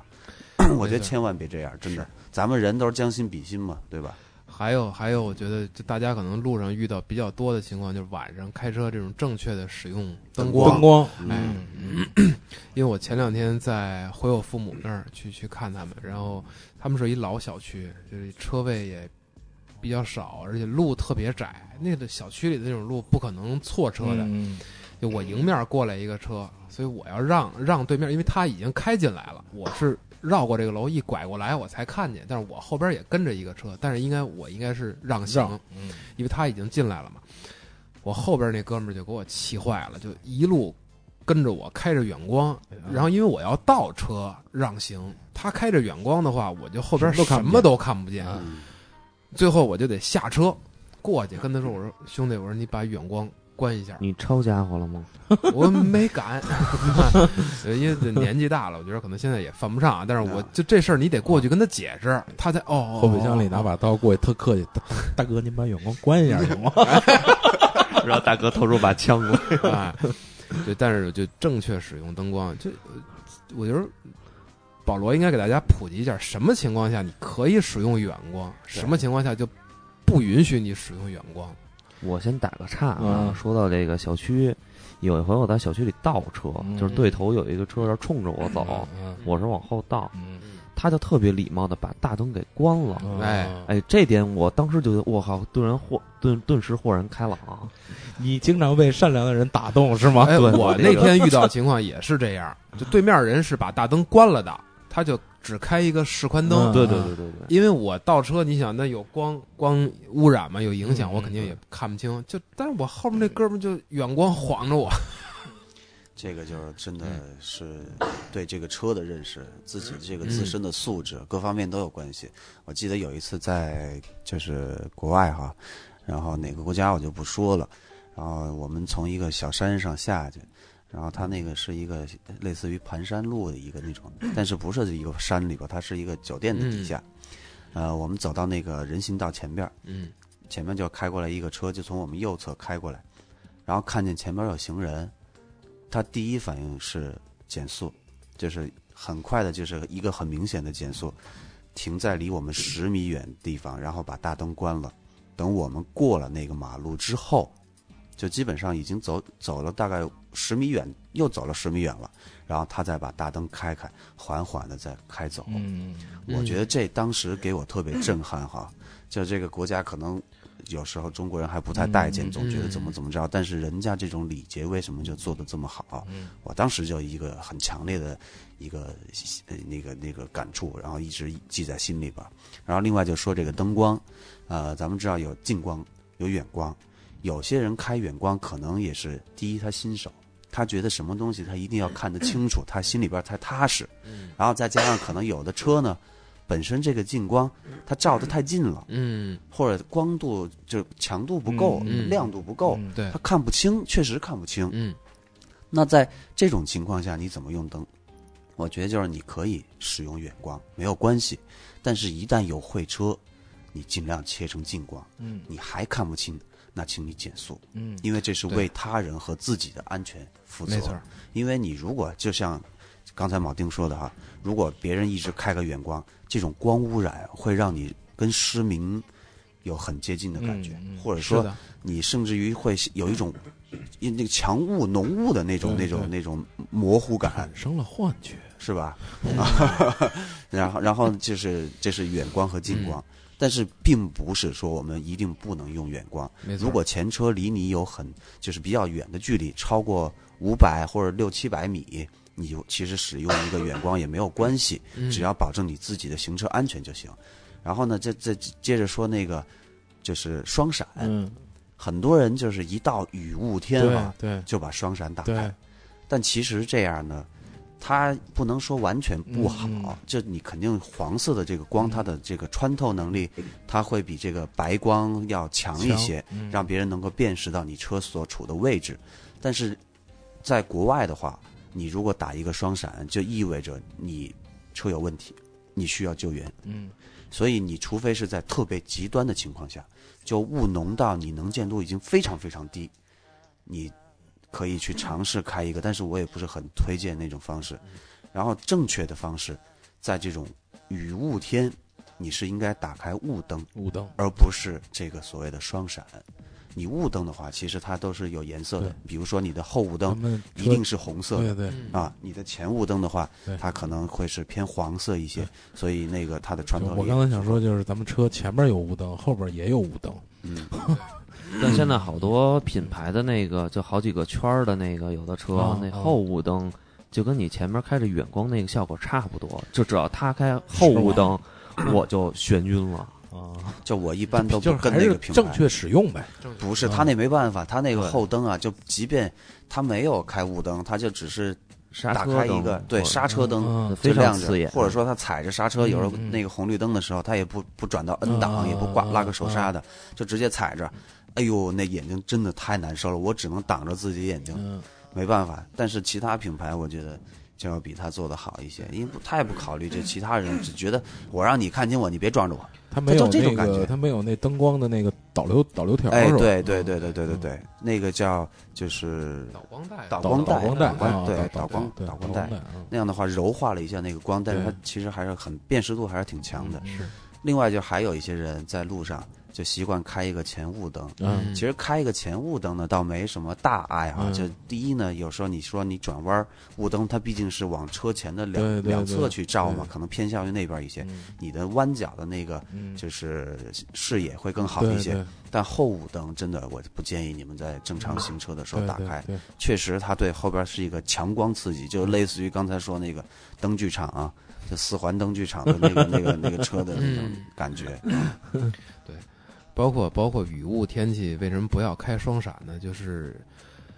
我觉得千万别这样，真的，咱们人都是将心比心嘛，对吧？还有还有，我觉得就大家可能路上遇到比较多的情况，就是晚上开车这种正确的使用灯光。灯光，哎嗯 因为我前两天在回我父母那儿去去看他们，然后他们是一老小区，就是车位也比较少，而且路特别窄。那个小区里的那种路不可能错车的，嗯就我迎面过来一个车，所以我要让让对面，因为他已经开进来了，我是绕过这个楼一拐过来我才看见，但是我后边也跟着一个车，但是应该我应该是让行，嗯。因为他已经进来了嘛。我后边那哥们儿就给我气坏了，就一路跟着我开着远光，然后因为我要倒车让行，他开着远光的话，我就后边什么都看不见。最后我就得下车过去跟他说：“我说兄弟，我说你把远光关关一下。你抄家伙了吗？我没敢，呃因为这年纪大了，我觉得可能现在也犯不上啊。但是我就这事儿，你得过去跟他解释，他才哦，后备箱里拿把刀过去，特客气，大大哥您把远光关一下行吗？然后大哥掏出把枪来，哎，对，但是就正确使用灯光，这呃我觉得保罗应该给大家普及一下，什么情况下你可以使用远光，什么情况下就不允许你使用远光。我先打个岔啊嗯，说到这个小区，有一回我在小区里倒车，嗯就是对头有一个车要冲着我走，嗯我是往后倒，嗯他就特别礼貌的把大灯给关了。嗯哎哎，这点我当时就觉得，我靠，顿然豁顿顿时豁然开朗。你经常被善良的人打动是吗？哎，我那天遇到情况也是这样，就对面人是把大灯关了的，他就只开一个示宽灯。嗯对对对对对，因为我倒车，你想那有光光污染嘛，有影响，嗯我肯定也看不清。就但是我后面那哥们儿就远光晃着我，这个就是真的嗯是对这个车的认识，自己这个嗯自身的素质各方面都有关系。我记得有一次在就是国外哈，然后哪个国家我就不说了，然后我们从一个小山上下去，然后它那个是一个类似于盘山路的一个那种，但是不是一个山里边，它是一个酒店的底下。呃，我们走到那个人行道前边，嗯前面就开过来一个车，就从我们右侧开过来，然后看见前面有行人，他第一反应是减速，就是很快的，就是一个很明显的减速，停在离我们十米远的地方，然后把大灯关了。等我们过了那个马路之后，就基本上已经走走了大概十米远，又走了十米远了，然后他再把大灯开开，缓缓的再开走。嗯，我觉得这当时给我特别震撼哈，就这个国家可能有时候中国人还不太待见，嗯总觉得怎么怎么着，但是人家这种礼节为什么就做的这么好？嗯我当时就一个很强烈的一个呃那个那个感触，然后一直记在心里边。然后另外就说这个灯光，呃，咱们知道有近光有远光，有些人开远光可能也是第一他新手。他觉得什么东西他一定要看得清楚，他心里边才踏实。然后再加上可能有的车呢，本身这个近光它照的太近了，嗯，或者光度就强度不够，嗯嗯亮度不够，嗯对他，看不清，确实看不清。嗯那在这种情况下，你怎么用灯？我觉得就是你可以使用远光，没有关系。但是，一旦有会车，你尽量切成近光。嗯你还看不清，那请你减速，嗯因为这是为他人和自己的安全负责。没错，因为你如果就像刚才铆钉说的哈，如果别人一直开个远光，这种光污染会让你跟失明有很接近的感觉，嗯嗯或者说，你甚至于会有一种因那个强雾、浓雾的那种、那种、那种模糊感产，生了幻觉。是吧？然后，然后就是这是远光和近光，但是并不是说我们一定不能用远光。如果前车离你有很就是比较远的距离，超过五百或者六七百米，你就其实使用一个远光也没有关系，嗯只要保证你自己的行车安全就行。然后呢，再再接着说那个就是双闪，嗯，很多人就是一到雨雾天对啊，对就把双闪打开，，但其实这样呢。它不能说完全不好，就你肯定黄色的这个光，它的这个穿透能力，它会比这个白光要强一些，嗯让别人能够辨识到你车所处的位置。但是，在国外的话，你如果打一个双闪，就意味着你车有问题，你需要救援。嗯所以，你除非是在特别极端的情况下，就雾浓到你能见度已经非常非常低，你可以去尝试开一个，但是我也不是很推荐那种方式。然后，正确的方式，在这种雨雾天，你是应该打开雾灯，雾灯，而不是这个所谓的双闪。你雾灯的话，其实它都是有颜色的，比如说你的后雾灯一定是红色的对对，嗯啊，你的前雾灯的话，它可能会是偏黄色一些，所以那个它的穿透力。我刚才想说，就是咱们车前面有雾灯，后边也有雾灯。嗯，但现在好多品牌的那个就好几个圈儿的那个，有的车、那后雾灯就跟你前面开着远光那个效果差不多，就只要他开后雾灯，我就眩晕了。啊，就我一般都跟那个品牌。正确使用呗。不是，嗯他那没办法，他那个后灯啊，就即便他没有开雾灯，他就只是打刹车灯开一个对刹车灯非常亮刺眼着，或者说他踩着刹车，有时候那个红绿灯的时候，他也不不转到 N 嗯档，也不挂嗯拉个手刹的，就直接踩着。哎呦，那眼睛真的太难受了，我只能挡着自己眼睛，嗯，没办法。但是其他品牌，我觉得就要比他做的好一些，因为不太不考虑这其他人，只觉得我让你看清我，你别撞着我。他没有就这那种感觉。个，它没有那灯光的那个导流导流条儿哎？对对对对对对对，那个叫就是导光带，导导光带导光带导光啊对导导光对导光带那样的话柔化了一下那个光，但是它其实还是很辨识度还是挺强的。嗯另外就还有一些人在路上就习惯开一个前雾灯。嗯其实开一个前雾灯呢，倒没什么大碍啊。嗯就第一呢，有时候你说你转弯儿，雾灯它毕竟是往车前的两两侧去照嘛，可能偏向于那边一些。嗯你的弯角的那个嗯，就是视野会更好一些。对对但后雾灯真的，我不建议你们在正常行车的时候打开。确实，它对后边是一个强光刺激，就类似于刚才说那个灯具厂啊，就四环灯具厂的那个那个那个车的那种嗯感觉。包括包括雨雾天气，为什么不要开双闪呢？就是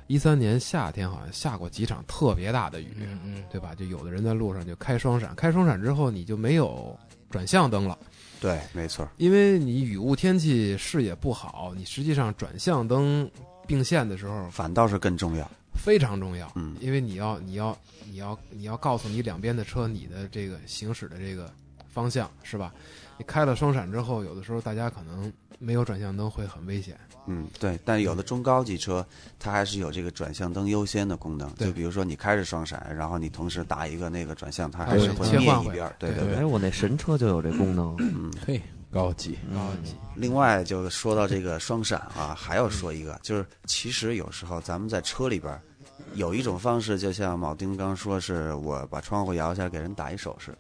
一三年夏天好像下过几场特别大的雨，嗯嗯对吧？就有的人在路上就开双闪，开双闪之后你就没有转向灯了，对，没错。因为你雨雾天气视野不好，你实际上转向灯并线的时候反倒是更重要。非常重要，嗯因为你要你要你要你要告诉你两边的车你的这个行驶的这个方向是吧？你开了双闪之后，有的时候大家可能没有转向灯会很危险。嗯，对，但有的中高级车，它还是有这个转向灯优先的功能。对就比如说你开着双闪，然后你同时打一个那个转向，它还是会灭一边儿。对对对哎，。我那神车就有这功能。嗯，嘿，高级，高级，另外就说到这个双闪啊，还要说一个，就是其实有时候咱们在车里边儿有一种方式，就像铆钉刚说，是我把窗户摇下来给人打一手势，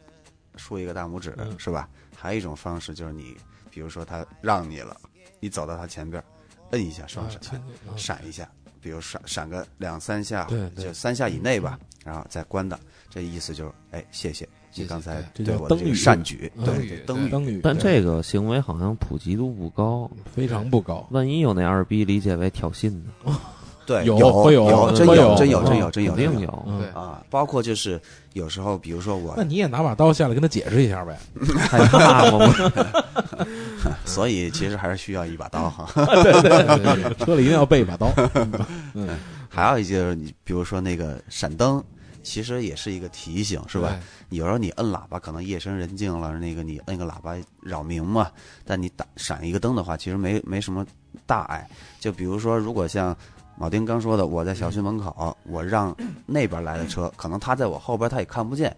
竖一个大拇指，嗯是吧？还有一种方式就是你，比如说他让你了，你走到他前边，摁一下双闪，啊闪一下，比如闪闪个两三下，对对就三下以内吧，然后再关的。这意思就是，哎，谢谢你刚才这对我的这个叫灯语善举，灯语对灯语。但这个行为好像普及度不高，非常不高，万一有那二逼理解为挑衅呢？对，有有会有有真有真有真嗯有真有真肯定有。啊，包括就是有时候，比如说我那，你也拿把刀下来跟他解释一下呗。所以其实还是需要一把刀哈。对对对对车里一定要备一把刀。嗯，还有一些就是你，比如说那个闪灯，其实也是一个提醒，是吧？？有时候你摁喇叭，可能夜深人静了，那个你摁个喇叭扰民嘛。但你打闪一个灯的话，其实没没什么大碍。就比如说，如果像铆钉刚说的，我在小区门口，我让那边来的车，可能他在我后边他也看不见，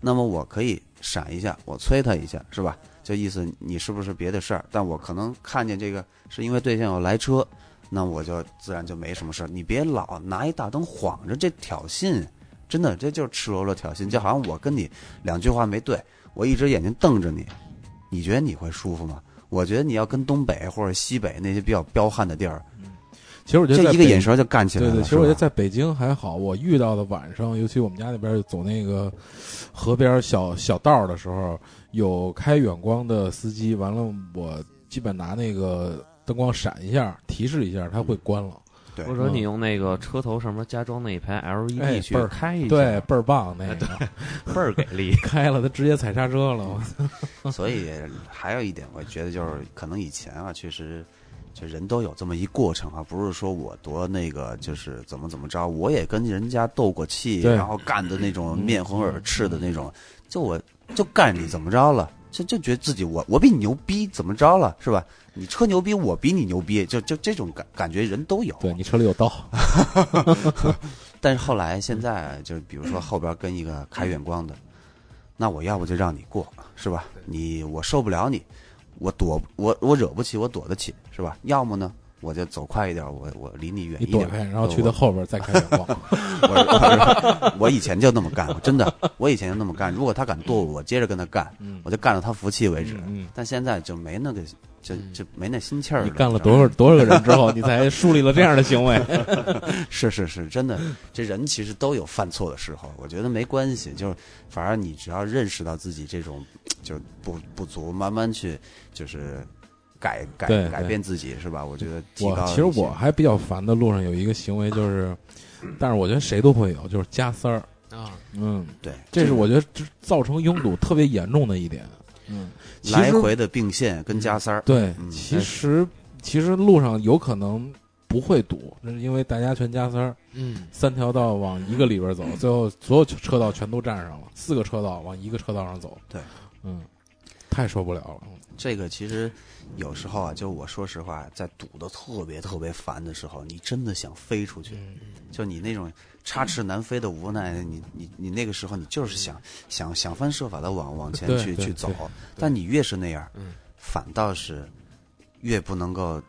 那么我可以闪一下，我催他一下，是吧？就意思你是不是别的事儿？但我可能看见这个是因为对象要来车，那我就自然就没什么事儿。你别老拿一大灯晃着，这挑衅。真的，这就是赤裸裸挑衅，就好像我跟你两句话没对，我一只眼睛瞪着你，你觉得你会舒服吗？我觉得你要跟东北或者西北那些比较彪悍的地儿，其实我觉得这一个眼神就干起来了。对对，其实我觉得在北京还好，我遇到的晚上，尤其我们家那边走那个河边小小道的时候，有开远光的司机，完了我基本拿那个灯光闪一下，提示一下，他会关了。对或者你用那个车头上面加装那一排哎 LED 去开一下，对，倍儿棒那个，倍儿给力。开了他直接踩刹车了。所以还有一点，我觉得就是可能以前啊，确实就人都有这么一过程啊，不是说我多那个就是怎么怎么着，我也跟人家斗过气，然后干的那种面红耳赤的那种，就我就干你怎么着了。就就觉得自己我我比你牛逼，怎么着了是吧？你车牛逼，我比你牛逼，就就这种感感觉人都有。对你车里有刀，但是后来现在就是比如说后边跟一个开远光的，那我要不就让你过，是吧？你我受不了你，我躲我我惹不起，我躲得起，是吧？要么呢，我就走快一点，我我离你远一点，然后去我他后边再开远光。我我我以前就那么干，真的，我以前就那么干。如果他敢剁我，我接着跟他干，嗯我就干到他服气为止。嗯，但现在就没那个，就就没那心气儿了。你干了多少多少个人之后，你才树立了这样的行为？是是是，真的，这人其实都有犯错的时候，我觉得没关系，就是反而你只要认识到自己这种就不不足，慢慢去就是改改对改变自己，是吧？我觉得我其实我还比较烦的路上有一个行为，就是，但是我觉得谁都会有，就是加塞儿。啊，嗯，对。这是我觉得这造成拥堵特别严重的一点。嗯，来回的并线跟加塞儿，对，嗯。其实其实路上有可能不会堵，那是因为大家全加塞儿，嗯，三条道往一个里边走，最后所有车道全都占上了，四个车道往一个车道上走。对，嗯，太受不了了。这个其实有时候啊，就我说实话，在堵得特别特别烦的时候，你真的想飞出去，嗯就你那种插翅难飞的无奈，你你你那个时候你就是想想想方设法的往往前去去走，但你越是那样嗯，反倒是越不能够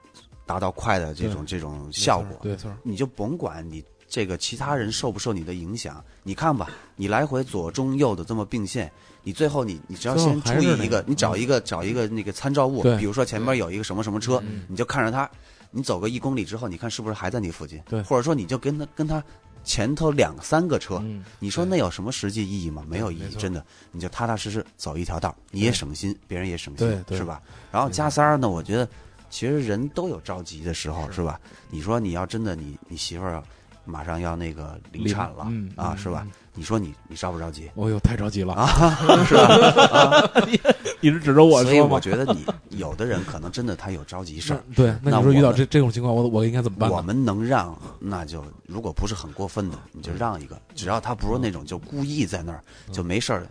达到快的这种这种效果。对你就甭管你这个其他人受不受你的影响，你看吧，你来回左中右的这么并线，你最后你你只要先注意一个，你找一个找一个那个参照物，比如说前面有一个什么什么车嗯，你就看着它，你走个一公里之后，你看是不是还在你附近？对或者说你就跟他跟他前头两三个车，嗯，你说那有什么实际意义吗？没有意义，真的，你就踏踏实实走一条道，你也省心，别人也省心，是吧？然后加三儿呢，我觉得其实人都有着急的时候，是吧？你说你要真的你你媳妇儿马上要那个临临产了嗯啊，嗯是吧？你说你你着不着急？哦呦，太着急了啊，是吧？一直指着我所以说？我觉得你有的人可能真的他有着急事儿，对，那你说遇到这这种情况，我我应该怎么办？我们能让，那就如果不是很过分的，你就让一个，只要他不是那种就故意在那儿就没事儿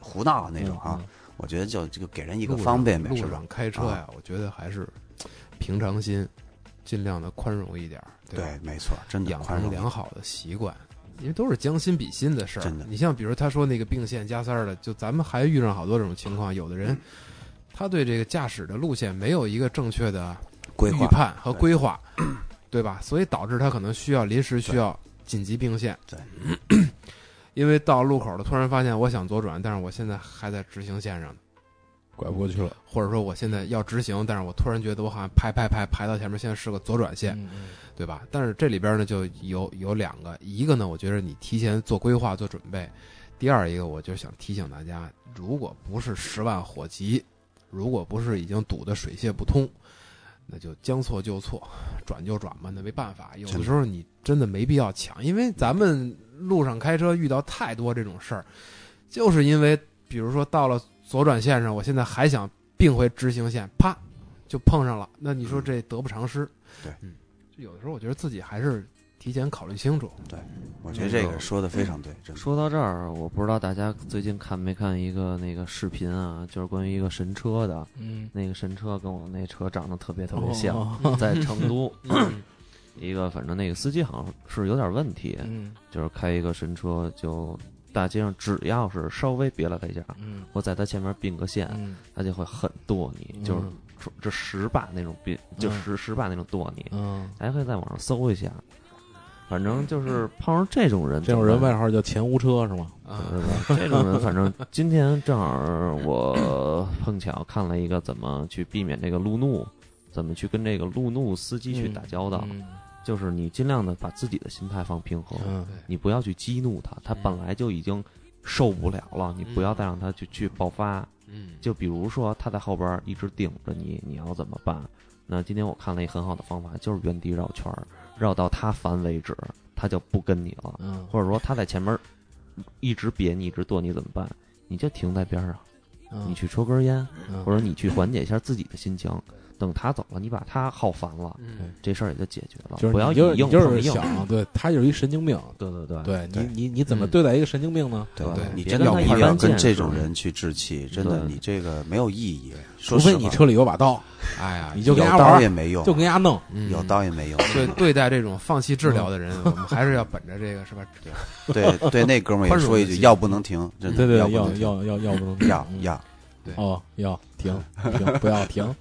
胡闹那种啊，我觉得就这个给人一个方便呗，是吧路上？开车呀，我觉得还是平常心，尽量的宽容一点对，没错，真的养成良好的习惯，因为都是将心比心的事儿。真的你像比如他说那个并线加塞儿的，就咱们还遇上好多这种情况，有的人他对这个驾驶的路线没有一个正确的预判和规划，对吧？所以导致他可能需要临时需要紧急并线。对，因为到路口了，突然发现我想左转，但是我现在还在直行线上，拐不过去了。或者说我现在要直行，但是我突然觉得我好像排排排排到前面，现在是个左转线，对吧？但是这里边呢就有有两个，一个呢，我觉得你提前做规划、做准备；第二一个，我就想提醒大家，如果不是十万火急，如果不是已经堵得水泄不通，那就将错就错，转就转吧，那没办法。有的时候你真的没必要抢，因为咱们路上开车遇到太多这种事儿，就是因为比如说到了左转线上，我现在还想并回直行线，啪就碰上了，那你说这得不偿失。对嗯，有的时候我觉得自己还是提前考虑清楚。对我觉得这个说的非常对。说到这儿，我不知道大家最近看没看一个那个视频啊，就是关于一个神车的，嗯，那个神车跟我那车长得特别特别像，哦在 成都，一个反正那个司机好像是有点问题，嗯就是开一个神车，就大街上只要是稍微别了他一下，嗯我在他前面并个线，嗯他就会很剁你，就是嗯这这十把那种并，就嗯十十把那种剁你，嗯，大家可以在网上搜一下。反正就是碰上这种人，这种人外号叫前无车是吗？啊，这种人，反正 今天正好我碰巧看了一个怎么去避免这个路怒，怎么去跟这个路怒司机去打交道，嗯就是你尽量的把自己的心态放平和，嗯你不要去激怒他，他本来就已经受不了了，你不要再让他去去爆发。嗯，就比如说他在后边一直顶着你，你要怎么办？那今天我看了一个很好的方法，就是原地绕圈儿，绕到他烦为止，他就不跟你了。嗯，或者说他在前面一直憋你，一直剁你怎么办？你就停在边上，嗯你去抽根烟，嗯或者你去缓解一下自己的心情。等他走了，你把他耗烦了，嗯这事儿也就解决了。就是不要硬就是碰硬。想，对他就是一神经病，对对对对你你你怎么嗯对待一个神经病呢？对对你真的要跟般见识这种人去置气，真的，你这个没有意义。除非你车里有把刀，哎呀，你就有刀跟人家玩儿，也没用，就跟人家弄。嗯有刀也没用。对对待这种放弃治疗的人，我们还是要本着这个是吧？对对，那哥们儿也说一句：药不能停，真的，对对，要药不能停要要要不能停要要。哦，要停停，不要停。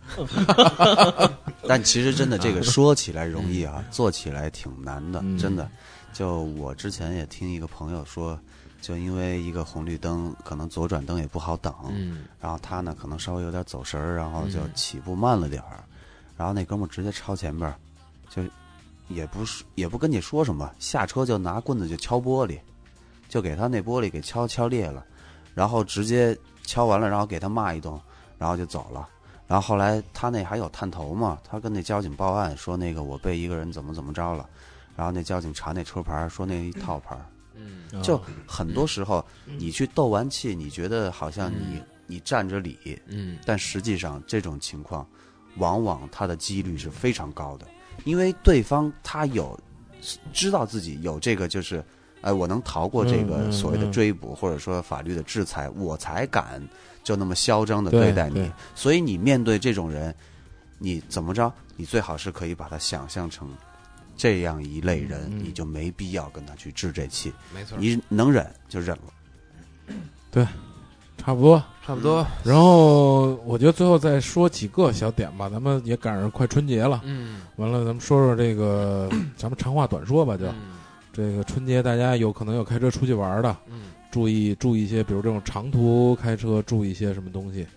但其实真的这个说起来容易啊，做起来挺难的，嗯。真的。就我之前也听一个朋友说，就因为一个红绿灯，可能左转灯也不好等，嗯。然后他呢可能稍微有点走神儿，然后就嗯。起步慢了点儿，然后那哥们儿直接超前边儿，就也不是也不跟你说什么，下车就拿棍子就敲玻璃，就给他那玻璃给敲敲裂了，然后直接敲完了，然后给他骂一顿，然后就走了。然后后来他那还有探头嘛，他跟那交警报案说那个我被一个人怎么怎么着了，然后那交警查那车牌说那一套牌，嗯。就很多时候你去斗完气，你觉得好像你你占着理，嗯。但实际上这种情况往往他的几率是非常高的，因为对方他有知道自己有这个就是。哎，我能逃过这个所谓的嗯追捕，或者说法律的制裁，我才敢就那么嚣张的对对待你。所以你面对这种人，你怎么着？你最好是可以把他想象成这样一类人，嗯你就没必要跟他去置这气。没错，你能忍就忍了。对差不多。差不多。然后我觉得最后再说几个小点吧，咱们也赶上快春节了，嗯，完了咱们说说这个，咱们长话短说吧，就嗯这个春节大家有可能有开车出去玩的，嗯。注意注意一些，比如这种长途开车注意一些什么东西，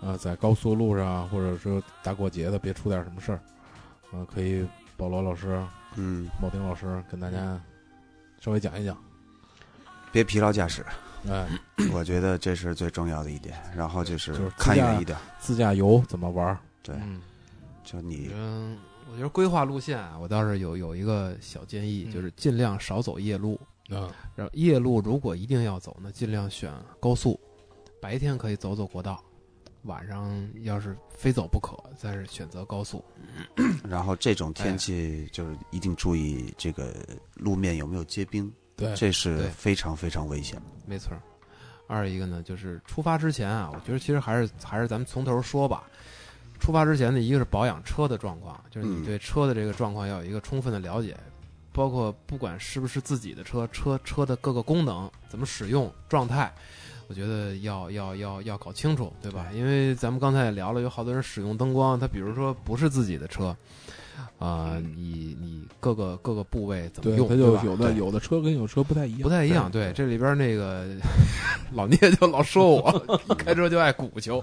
啊，在高速路上或者说大过节的别出点什么事儿，啊，可以保罗老师、嗯，铆钉老师跟大家稍微讲一讲，别疲劳驾驶，哎，我觉得这是最重要的一点。然后就是就是看远一点，自驾游怎么玩？对，嗯，就你嗯，我觉得规划路线啊，我倒是有有一个小建议，嗯就是尽量少走夜路。啊，然后夜路如果一定要走呢，尽量选高速，白天可以走走国道，晚上要是非走不可，再是选择高速。然后这种天气就是一定注意这个路面有没有结冰，对，这是非常非常危险的。没错儿。二一个呢，就是出发之前啊，我觉得其实还是还是咱们从头说吧。出发之前呢，一个是保养车的状况，就是你嗯对车的这个状况要有一个充分的了解，包括不管是不是自己的车，车车的各个功能怎么使用状态，我觉得要要要要搞清楚，对吧？因为咱们刚才也聊了，有好多人使用灯光，他比如说不是自己的车，啊、你你各个各个部位怎么对，用，它就有的有的车跟有车不太一样，不太一样。对，这里边那个 老聂就老说我 开车就爱鼓球，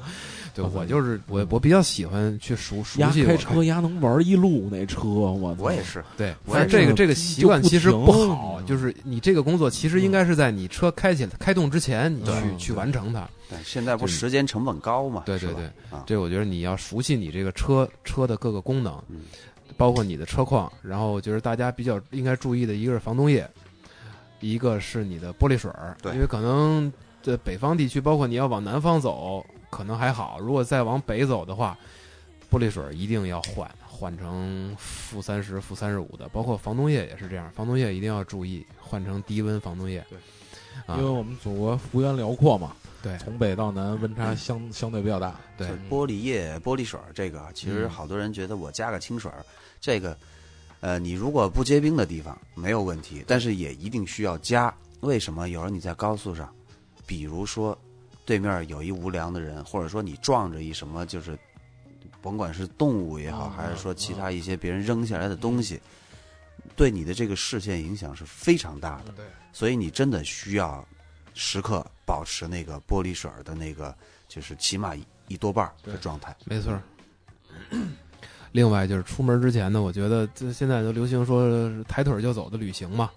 对啊我就是我我比较喜欢去熟熟悉开车丫能玩一路那车，我我也是，对，我但是这个这个习惯其实不好，就是你这个工作其实应该是在你车开起来开动之前，你去对去完成它。对，现在不时间成本高嘛？对对对，啊，这我觉得你要熟悉你这个车车的各个功能嗯，包括你的车况。然后就是大家比较应该注意的一个是防冻液，一个是你的玻璃水儿，对。因为可能在北方地区，包括你要往南方走，可能还好；如果再往北走的话，玻璃水儿一定要换，换成负三十、负三十五的，包括防冻液也是这样，防冻液一定要注意换成低温防冻液。对，啊因为，我们祖国幅员辽阔嘛，对。从北到南温差 相相对比较大，对。玻璃液、玻璃水儿这个，其实嗯。好多人觉得我加个清水儿，这个，呃，你如果不结冰的地方没有问题，但是也一定需要加。为什么？有时候你在高速上，比如说对面有一无良的人，或者说你撞着一什么，就是甭管是动物也好，嗯还是说其他一些别人扔下来的东西，对你的这个视线影响是非常大的。对，所以你真的需要时刻保持那个玻璃水的那个，就是起码一一多半的状态。没错儿。另外就是出门之前呢，我觉得这现在都流行说抬腿就走的旅行嘛。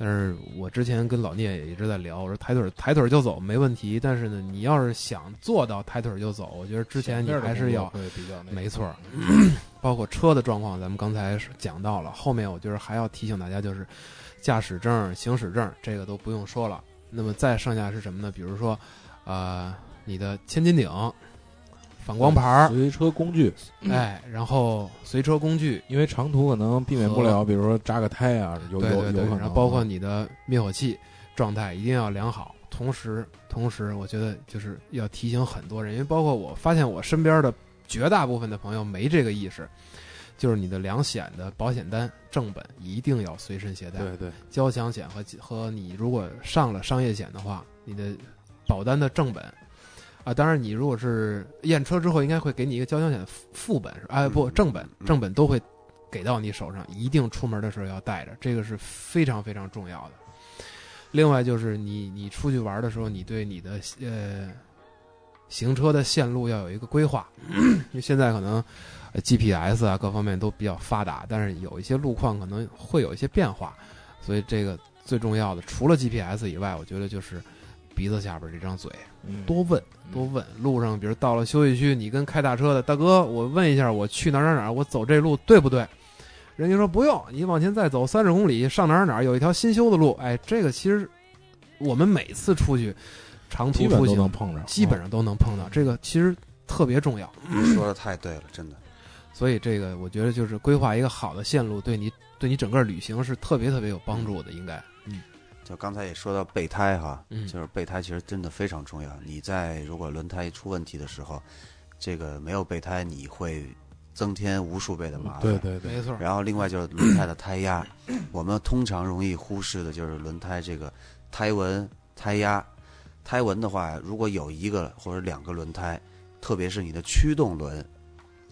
但是我之前跟老聂也一直在聊，我说抬腿抬腿就走没问题，但是呢，你要是想做到抬腿就走，我觉得之前你还是要会比较没错儿，包括车的状况，咱们刚才讲到了。后面我觉得还要提醒大家，就是驾驶证、行驶证这个都不用说了。那么再剩下是什么呢？比如说，呃，你的千斤顶、反光牌儿，随车工具，哎，然后随车工具，因为长途可能避免不了，比如说扎个胎啊，有有有可能，然后包括你的灭火器状态一定要良好。同时，同时，我觉得就是要提醒很多人，因为包括我发现我身边的绝大部分的朋友没这个意识，就是你的两险的保险单正本一定要随身携带。对对，交强险和和你如果上了商业险的话，你的保单的正本啊，当然你如果是验车之后，应该会给你一个交强险的副副本是？哎，不，嗯正本嗯正本都会给到你手上，一定出门的时候要带着，这个是非常非常重要的。另外就是你你出去玩的时候，你对你的呃行车的线路要有一个规划，因为现在可能呃 GPS 啊各方面都比较发达，但是有一些路况可能会有一些变化，所以这个最重要的除了 GPS 以外，我觉得就是鼻子下边这张嘴，嗯多问多问。路上比如到了休息区，你跟开大车的大哥，我问一下，我去哪儿哪儿哪儿，我走这路对不对？人家说不用，你往前再走三十公里，上哪儿哪儿有一条新修的路。哎，这个其实我们每次出去长途出行，能碰着，基本上都能碰到，这个其实特别重要。你说的太对了，真的。所以这个我觉得就是规划一个好的线路，对你对你整个旅行是特别特别有帮助的，应该。就刚才也说到备胎哈，嗯就是备胎其实真的非常重要。你在如果轮胎出问题的时候，这个没有备胎，你会增添无数倍的麻烦。对对对，没错，然后另外就是轮胎的胎压，我们通常容易忽视的就是轮胎这个胎纹、胎压。胎纹的话，如果有一个或者两个轮胎，特别是你的驱动轮，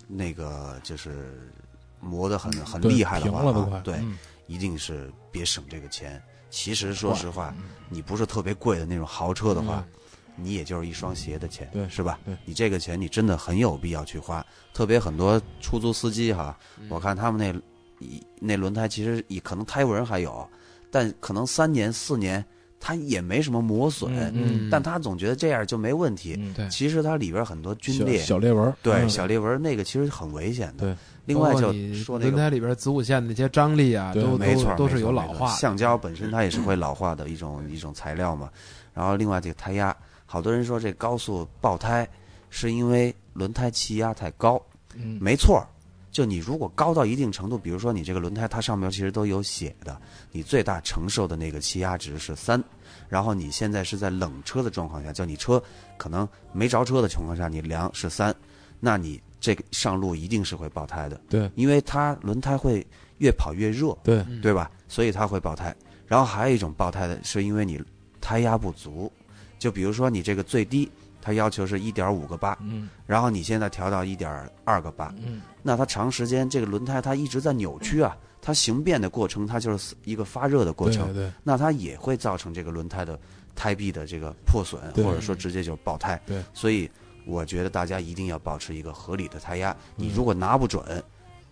那个就是磨得很很厉害的话对，嗯一定是别省这个钱。其实说实话，嗯你不是特别贵的那种豪车的话，你也就是一双鞋的钱，对是吧？对你这个钱你真的很有必要去花。特别很多出租司机哈，嗯我看他们那一那轮胎其实也可能胎纹还有，但可能三年四年它也没什么磨损，嗯但他总觉得这样就没问题。其实它里边很多皲裂，小裂纹，对嗯小裂纹那个其实很危险的。对，另外就轮胎里边子午线的那些张力啊，都没错，都都是有老化。橡胶本身它也是会老化的一种一种材料嘛。然后另外这个胎压，好多人说这高速爆胎是因为轮胎气压太高，嗯，没错儿。就你如果高到一定程度，比如说你这个轮胎它上面其实都有写的，你最大承受的那个气压值是三，然后你现在是在冷车的状况下，就你车可能没着车的情况下，你量是三，那你这个上路一定是会爆胎的，对。因为它轮胎会越跑越热，对，嗯对吧？所以它会爆胎。然后还有一种爆胎的是因为你胎压不足，就比如说你这个最低，它要求是一点五个八，嗯。然后你现在调到一点二个八，嗯。那它长时间这个轮胎它一直在扭曲啊，它形变的过程它就是一个发热的过程，对对。那它也会造成这个轮胎的胎壁的这个破损，或者说直接就爆胎。对，所以我觉得大家一定要保持一个合理的胎压，你嗯如果拿不准，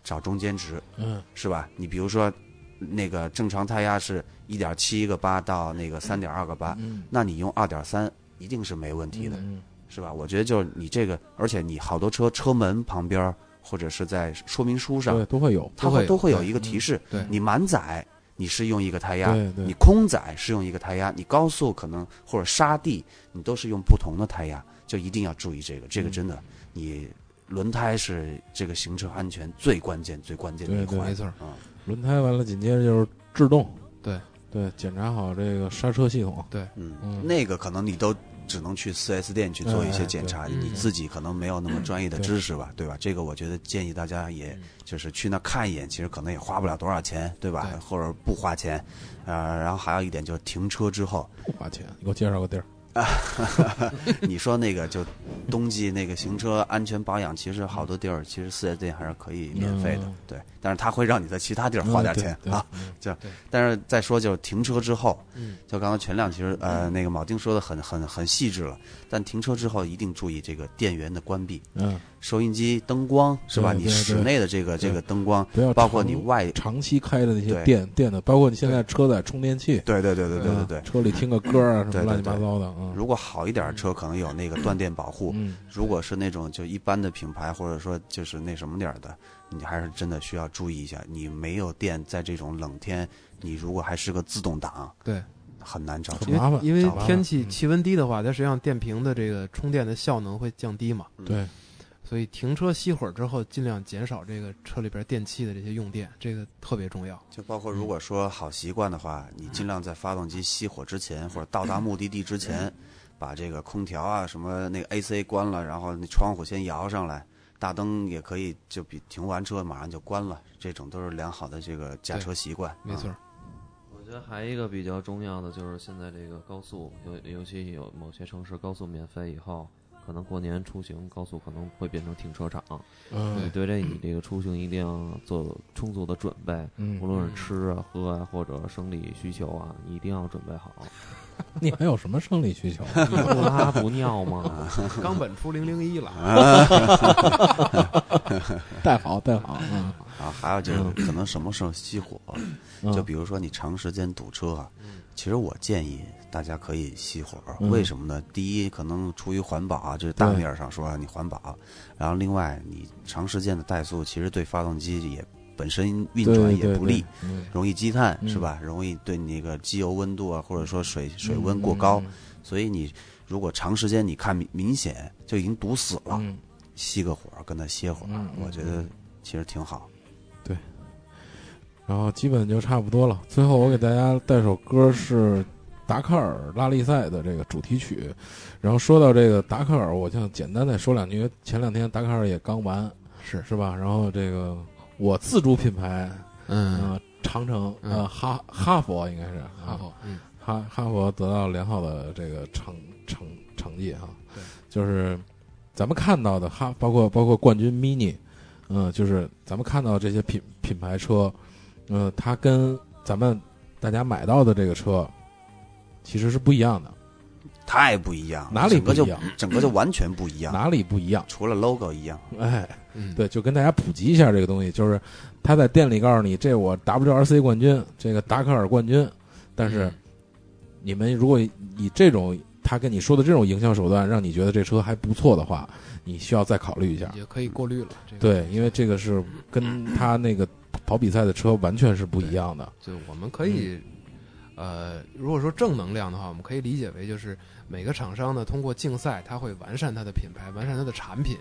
找中间值，嗯。是吧？你比如说，那个正常胎压是一点七个八到那个三点二个八，嗯。那你用二点三一定是没问题的，嗯。是吧？我觉得就是你这个，而且你好多车车门旁边或者是在说明书上对，，都会有，它会都会有一个提示，对。你满载你是用一个胎压，对对。你空载是用一个胎压，你高速可能或者沙地你都是用不同的胎压，就一定要注意这个，这个嗯。真的你。轮胎是这个行车安全最关键、最关键的一对对环，没错嗯，轮胎完了，紧接着就是制动，对。对，检查好这个刹车系统，嗯，嗯。那个可能你都只能去四 S 店去做一些哎检查，你自己可能没有那么专业的知识吧，对吧？这个我觉得建议大家也嗯。就是去那看一眼，其实可能也花不了多少钱，对吧？对。或者不花钱，呃，然后还有一点就是停车之后，不花钱。你给我介绍个地儿，你说那个就冬季那个行车安全保养，其实好多地儿其实四 S 店还是可以免费的嗯，对，但是他会让你在其他地儿花点钱啊。对这但是再说就是停车之后，嗯，就刚刚全亮其实呃那个铆钉说的很很很细致了，但停车之后一定注意这个电源的关闭，嗯，收音机灯光是吧？你室内的这个这个灯光，不要包括你外，长期开的那些电电的，包括你现在车载充电器，对对对对对对嗯对。车里听个歌啊什么乱七八糟的，嗯。如果好一点的车可能有那个断电保护，嗯，如果是那种就一般的品牌或者说就是那什么点儿的，你还是真的需要注意一下。你没有电，在这种冷天，你如果还是个自动挡，对，很难找麻烦为因为天气嗯。气温低的话，它实际上电瓶的这个充电的效能会降低嘛，对，所以停车熄火之后，尽量减少这个车里边电器的这些用电，这个特别重要。就包括如果说好习惯的话，你尽量在发动机熄火之前或者到达目的地之前，把这个空调啊什么那个 AC 关了，然后那窗户先摇上来，大灯也可以就比停完车马上就关了，这种都是良好的这个驾车习惯。没错啊，，我觉得还一个比较重要的就是现在这个高速，尤尤其有某些城市高速免费以后，可能过年出行高速可能会变成停车场。你嗯对这你这个出行一定要做充足的准备，无嗯，论是吃啊、喝啊或者生理需求啊，你一定要准备好。你还有什么生理需求？你不拉不尿吗？冈本出零零一了，带好带好，嗯，啊，还有就是可能什么时候熄火，嗯就比如说你长时间堵车啊，其实我建议大家可以熄火，嗯。为什么呢？第一，可能出于环保啊，这是大面儿上说啊你环保；然后另外，你长时间的怠速，其实对发动机也本身运转也不利，容易积碳，嗯是吧？容易对你那个机油温度啊，或者说水水温过高，嗯所以你如果长时间你看明明显就已经堵死了，嗯。熄个火跟它歇会儿，我觉得其实挺好。对。然后基本就差不多了。最后我给大家带首歌是达喀尔拉力赛的这个主题曲。然后说到这个达喀尔，我想简单再说两句。前两天达喀尔也刚完，是。是吧？然后这个我自主品牌，嗯，呃，长城，嗯。呃，哈哈佛应该是啊。哈佛，嗯。哈哈佛得到良好的这个成成成绩哈，对，就是咱们看到的哈，包括包括冠军 mini，嗯、就是咱们看到这些品品牌车，嗯、它跟咱们大家买到的这个车其实是不一样的，太不一样了，哪里整个就不一样？整个就完全不一样，哪里不一样？除了 logo 一样。哎，嗯，对，就跟大家普及一下这个东西，就是他在店里告诉你，这我 WRC 冠军，这个达喀尔冠军，但是。嗯你们如果以这种他跟你说的这种营销手段，让你觉得这车还不错的话，你需要再考虑一下。也可以过滤了。这个对，因为这个是跟他那个跑比赛的车完全是不一样的。就我们可以，呃，如果说正能量的话，我们可以理解为就是每个厂商呢，通过竞赛，它会完善它的品牌，完善它的产品。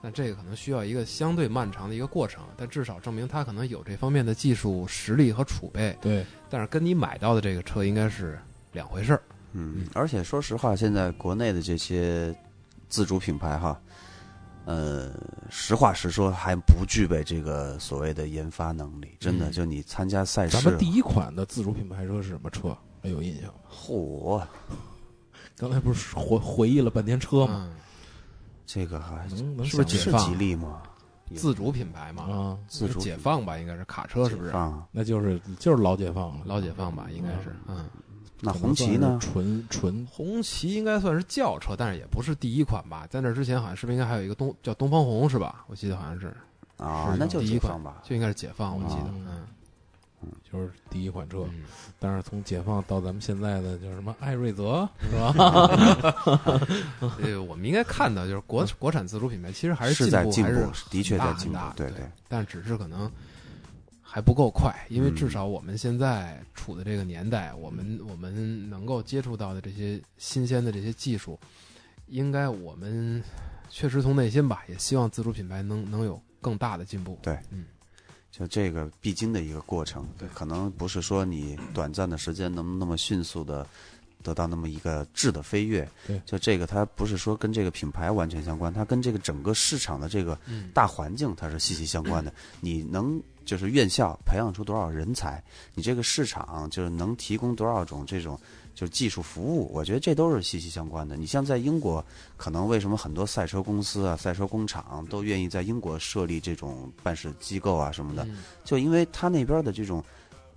那这个可能需要一个相对漫长的一个过程，但至少证明它可能有这方面的技术实力和储备。对，但是跟你买到的这个车应该是两回事儿。嗯，而且说实话，现在国内的这些自主品牌哈，呃，实话实说，还不具备这个所谓的研发能力。真的，嗯就你参加赛事，咱们第一款的自主品牌车是什么车？还有印象吗？嚯，刚才不是回回忆了半天车吗？嗯，这个还能能是不是想得解放吉利吗？自主品牌嘛，啊？自主解放吧，应该是卡车，是不是？放那就是就是老解放了，老解放吧，应该是。嗯，那红旗呢？纯纯红旗应该算是轿车，但是也不是第一款吧。在那之前好像是不是应该还有一个东叫东方红是吧？我记得好像是，是，啊那就第一款解放吧。就应该是解放，我记得。啊嗯就是第一款车。嗯，但是从解放到咱们现在的叫什么艾瑞泽 是吧？呃，我们应该看到就是国国产自主品牌其实还是进步，在进步还是的确在很大进步对对，但只是可能还不够快，因为嗯至少我们现在处的这个年代，我们我们能够接触到的这些新鲜的这些技术，应该我们确实从内心吧，也希望自主品牌能能有更大的进步。对嗯，就这个必经的一个过程，对可能不是说你短暂的时间能那么迅速的得到那么一个质的飞跃。对就这个它不是说跟这个品牌完全相关，它跟这个整个市场的这个嗯大环境它是息息相关的。你能就是院校培养出多少人才，你这个市场就是能提供多少种这种。就是技术服务，我觉得这都是息息相关的。你像在英国，可能为什么很多赛车公司啊、赛车工厂都愿意在英国设立这种办事机构啊什么的，嗯就因为他那边的这种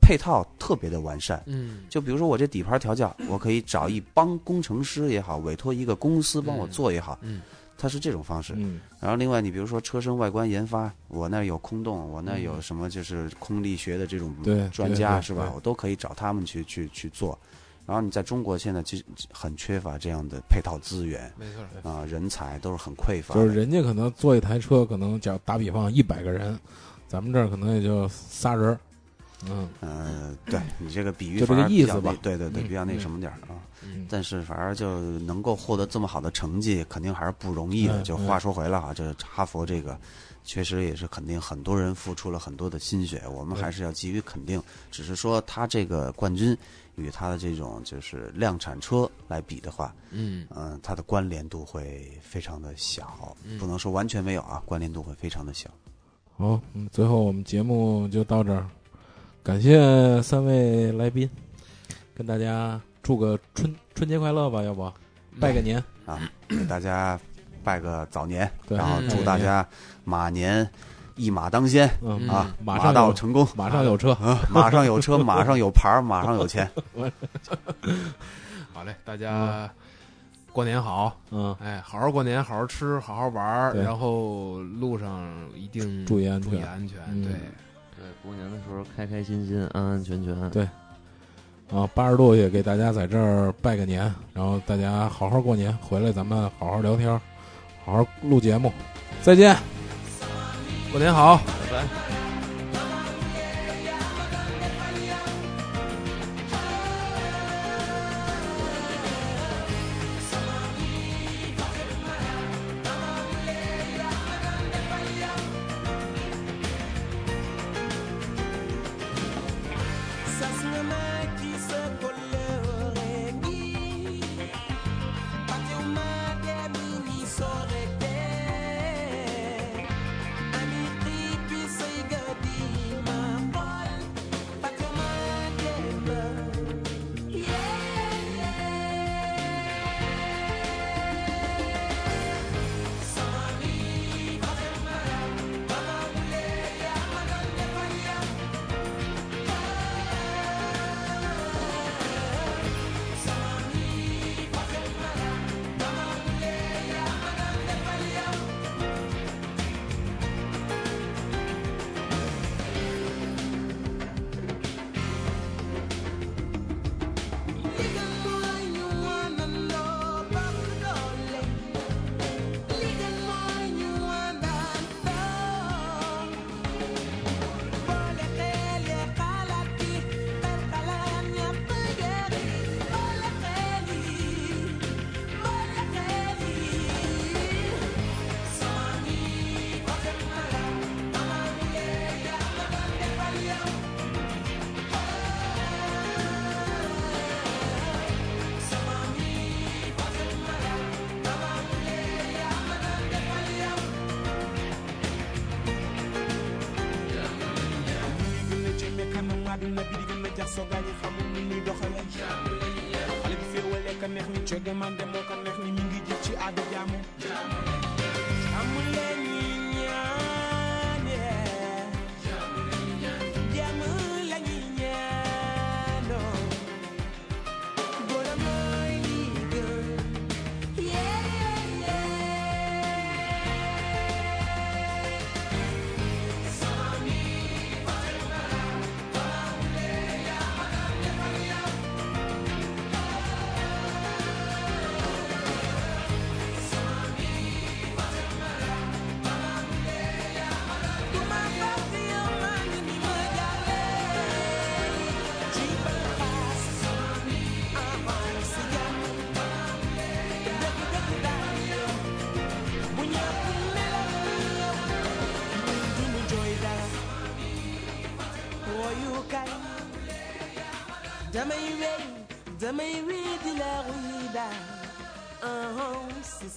配套特别的完善。嗯就比如说我这底盘调教，我可以找一帮工程师也好，委托一个公司帮我做也好，嗯它是这种方式。嗯，然后另外，你比如说车身外观研发，我那儿有空洞，我那儿有什么就是空力学的这种专家是吧？我都可以找他们去去去做。然后你在中国现在其实很缺乏这样的配套资源没错。啊、人才都是很匮乏。就是人家可能做一台车，可能假如打比方一百个人，咱们这儿可能也就仨人儿。嗯嗯、对你这个比喻就这个意思吧对对对，嗯比较那嗯什么点儿啊。嗯但是反正就能够获得这么好的成绩，肯定还是不容易的。就话说回来哈，这哈佛这个确实也是肯定很多人付出了很多的心血，我们还是要给予肯定。只是说他这个冠军与他的这种就是量产车来比的话，嗯嗯，它的关联度会非常的小，嗯不能说完全没有啊，关联度会非常的小。好，嗯，最后我们节目就到这儿，感谢三位来宾，跟大家祝个春春节快乐吧，要不拜个年，啊，给大家拜个早年，对然后嗯祝大家马年一马当先嗯啊，马马上到成功。马上有车，啊，马上有车，马上有牌儿，马上有钱。好嘞，大家过年好，嗯，哎，好好过年，好好吃，好好玩儿，然后路上一定注意安全注意安全。嗯对，对，过年的时候开开心心、安安全全。对啊，八十度也给大家在这儿拜个年，然后大家好好过年，回来咱们好好聊天，好好录节目，再见。过年好。拜拜。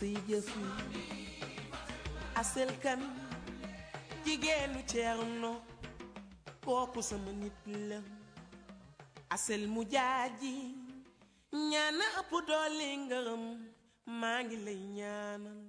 Seydiassou Asel Kan jigéenu Ceerno kooku sama nit la Asel mu jaaji ñaana ëpp doole ngërëm lay ñaanal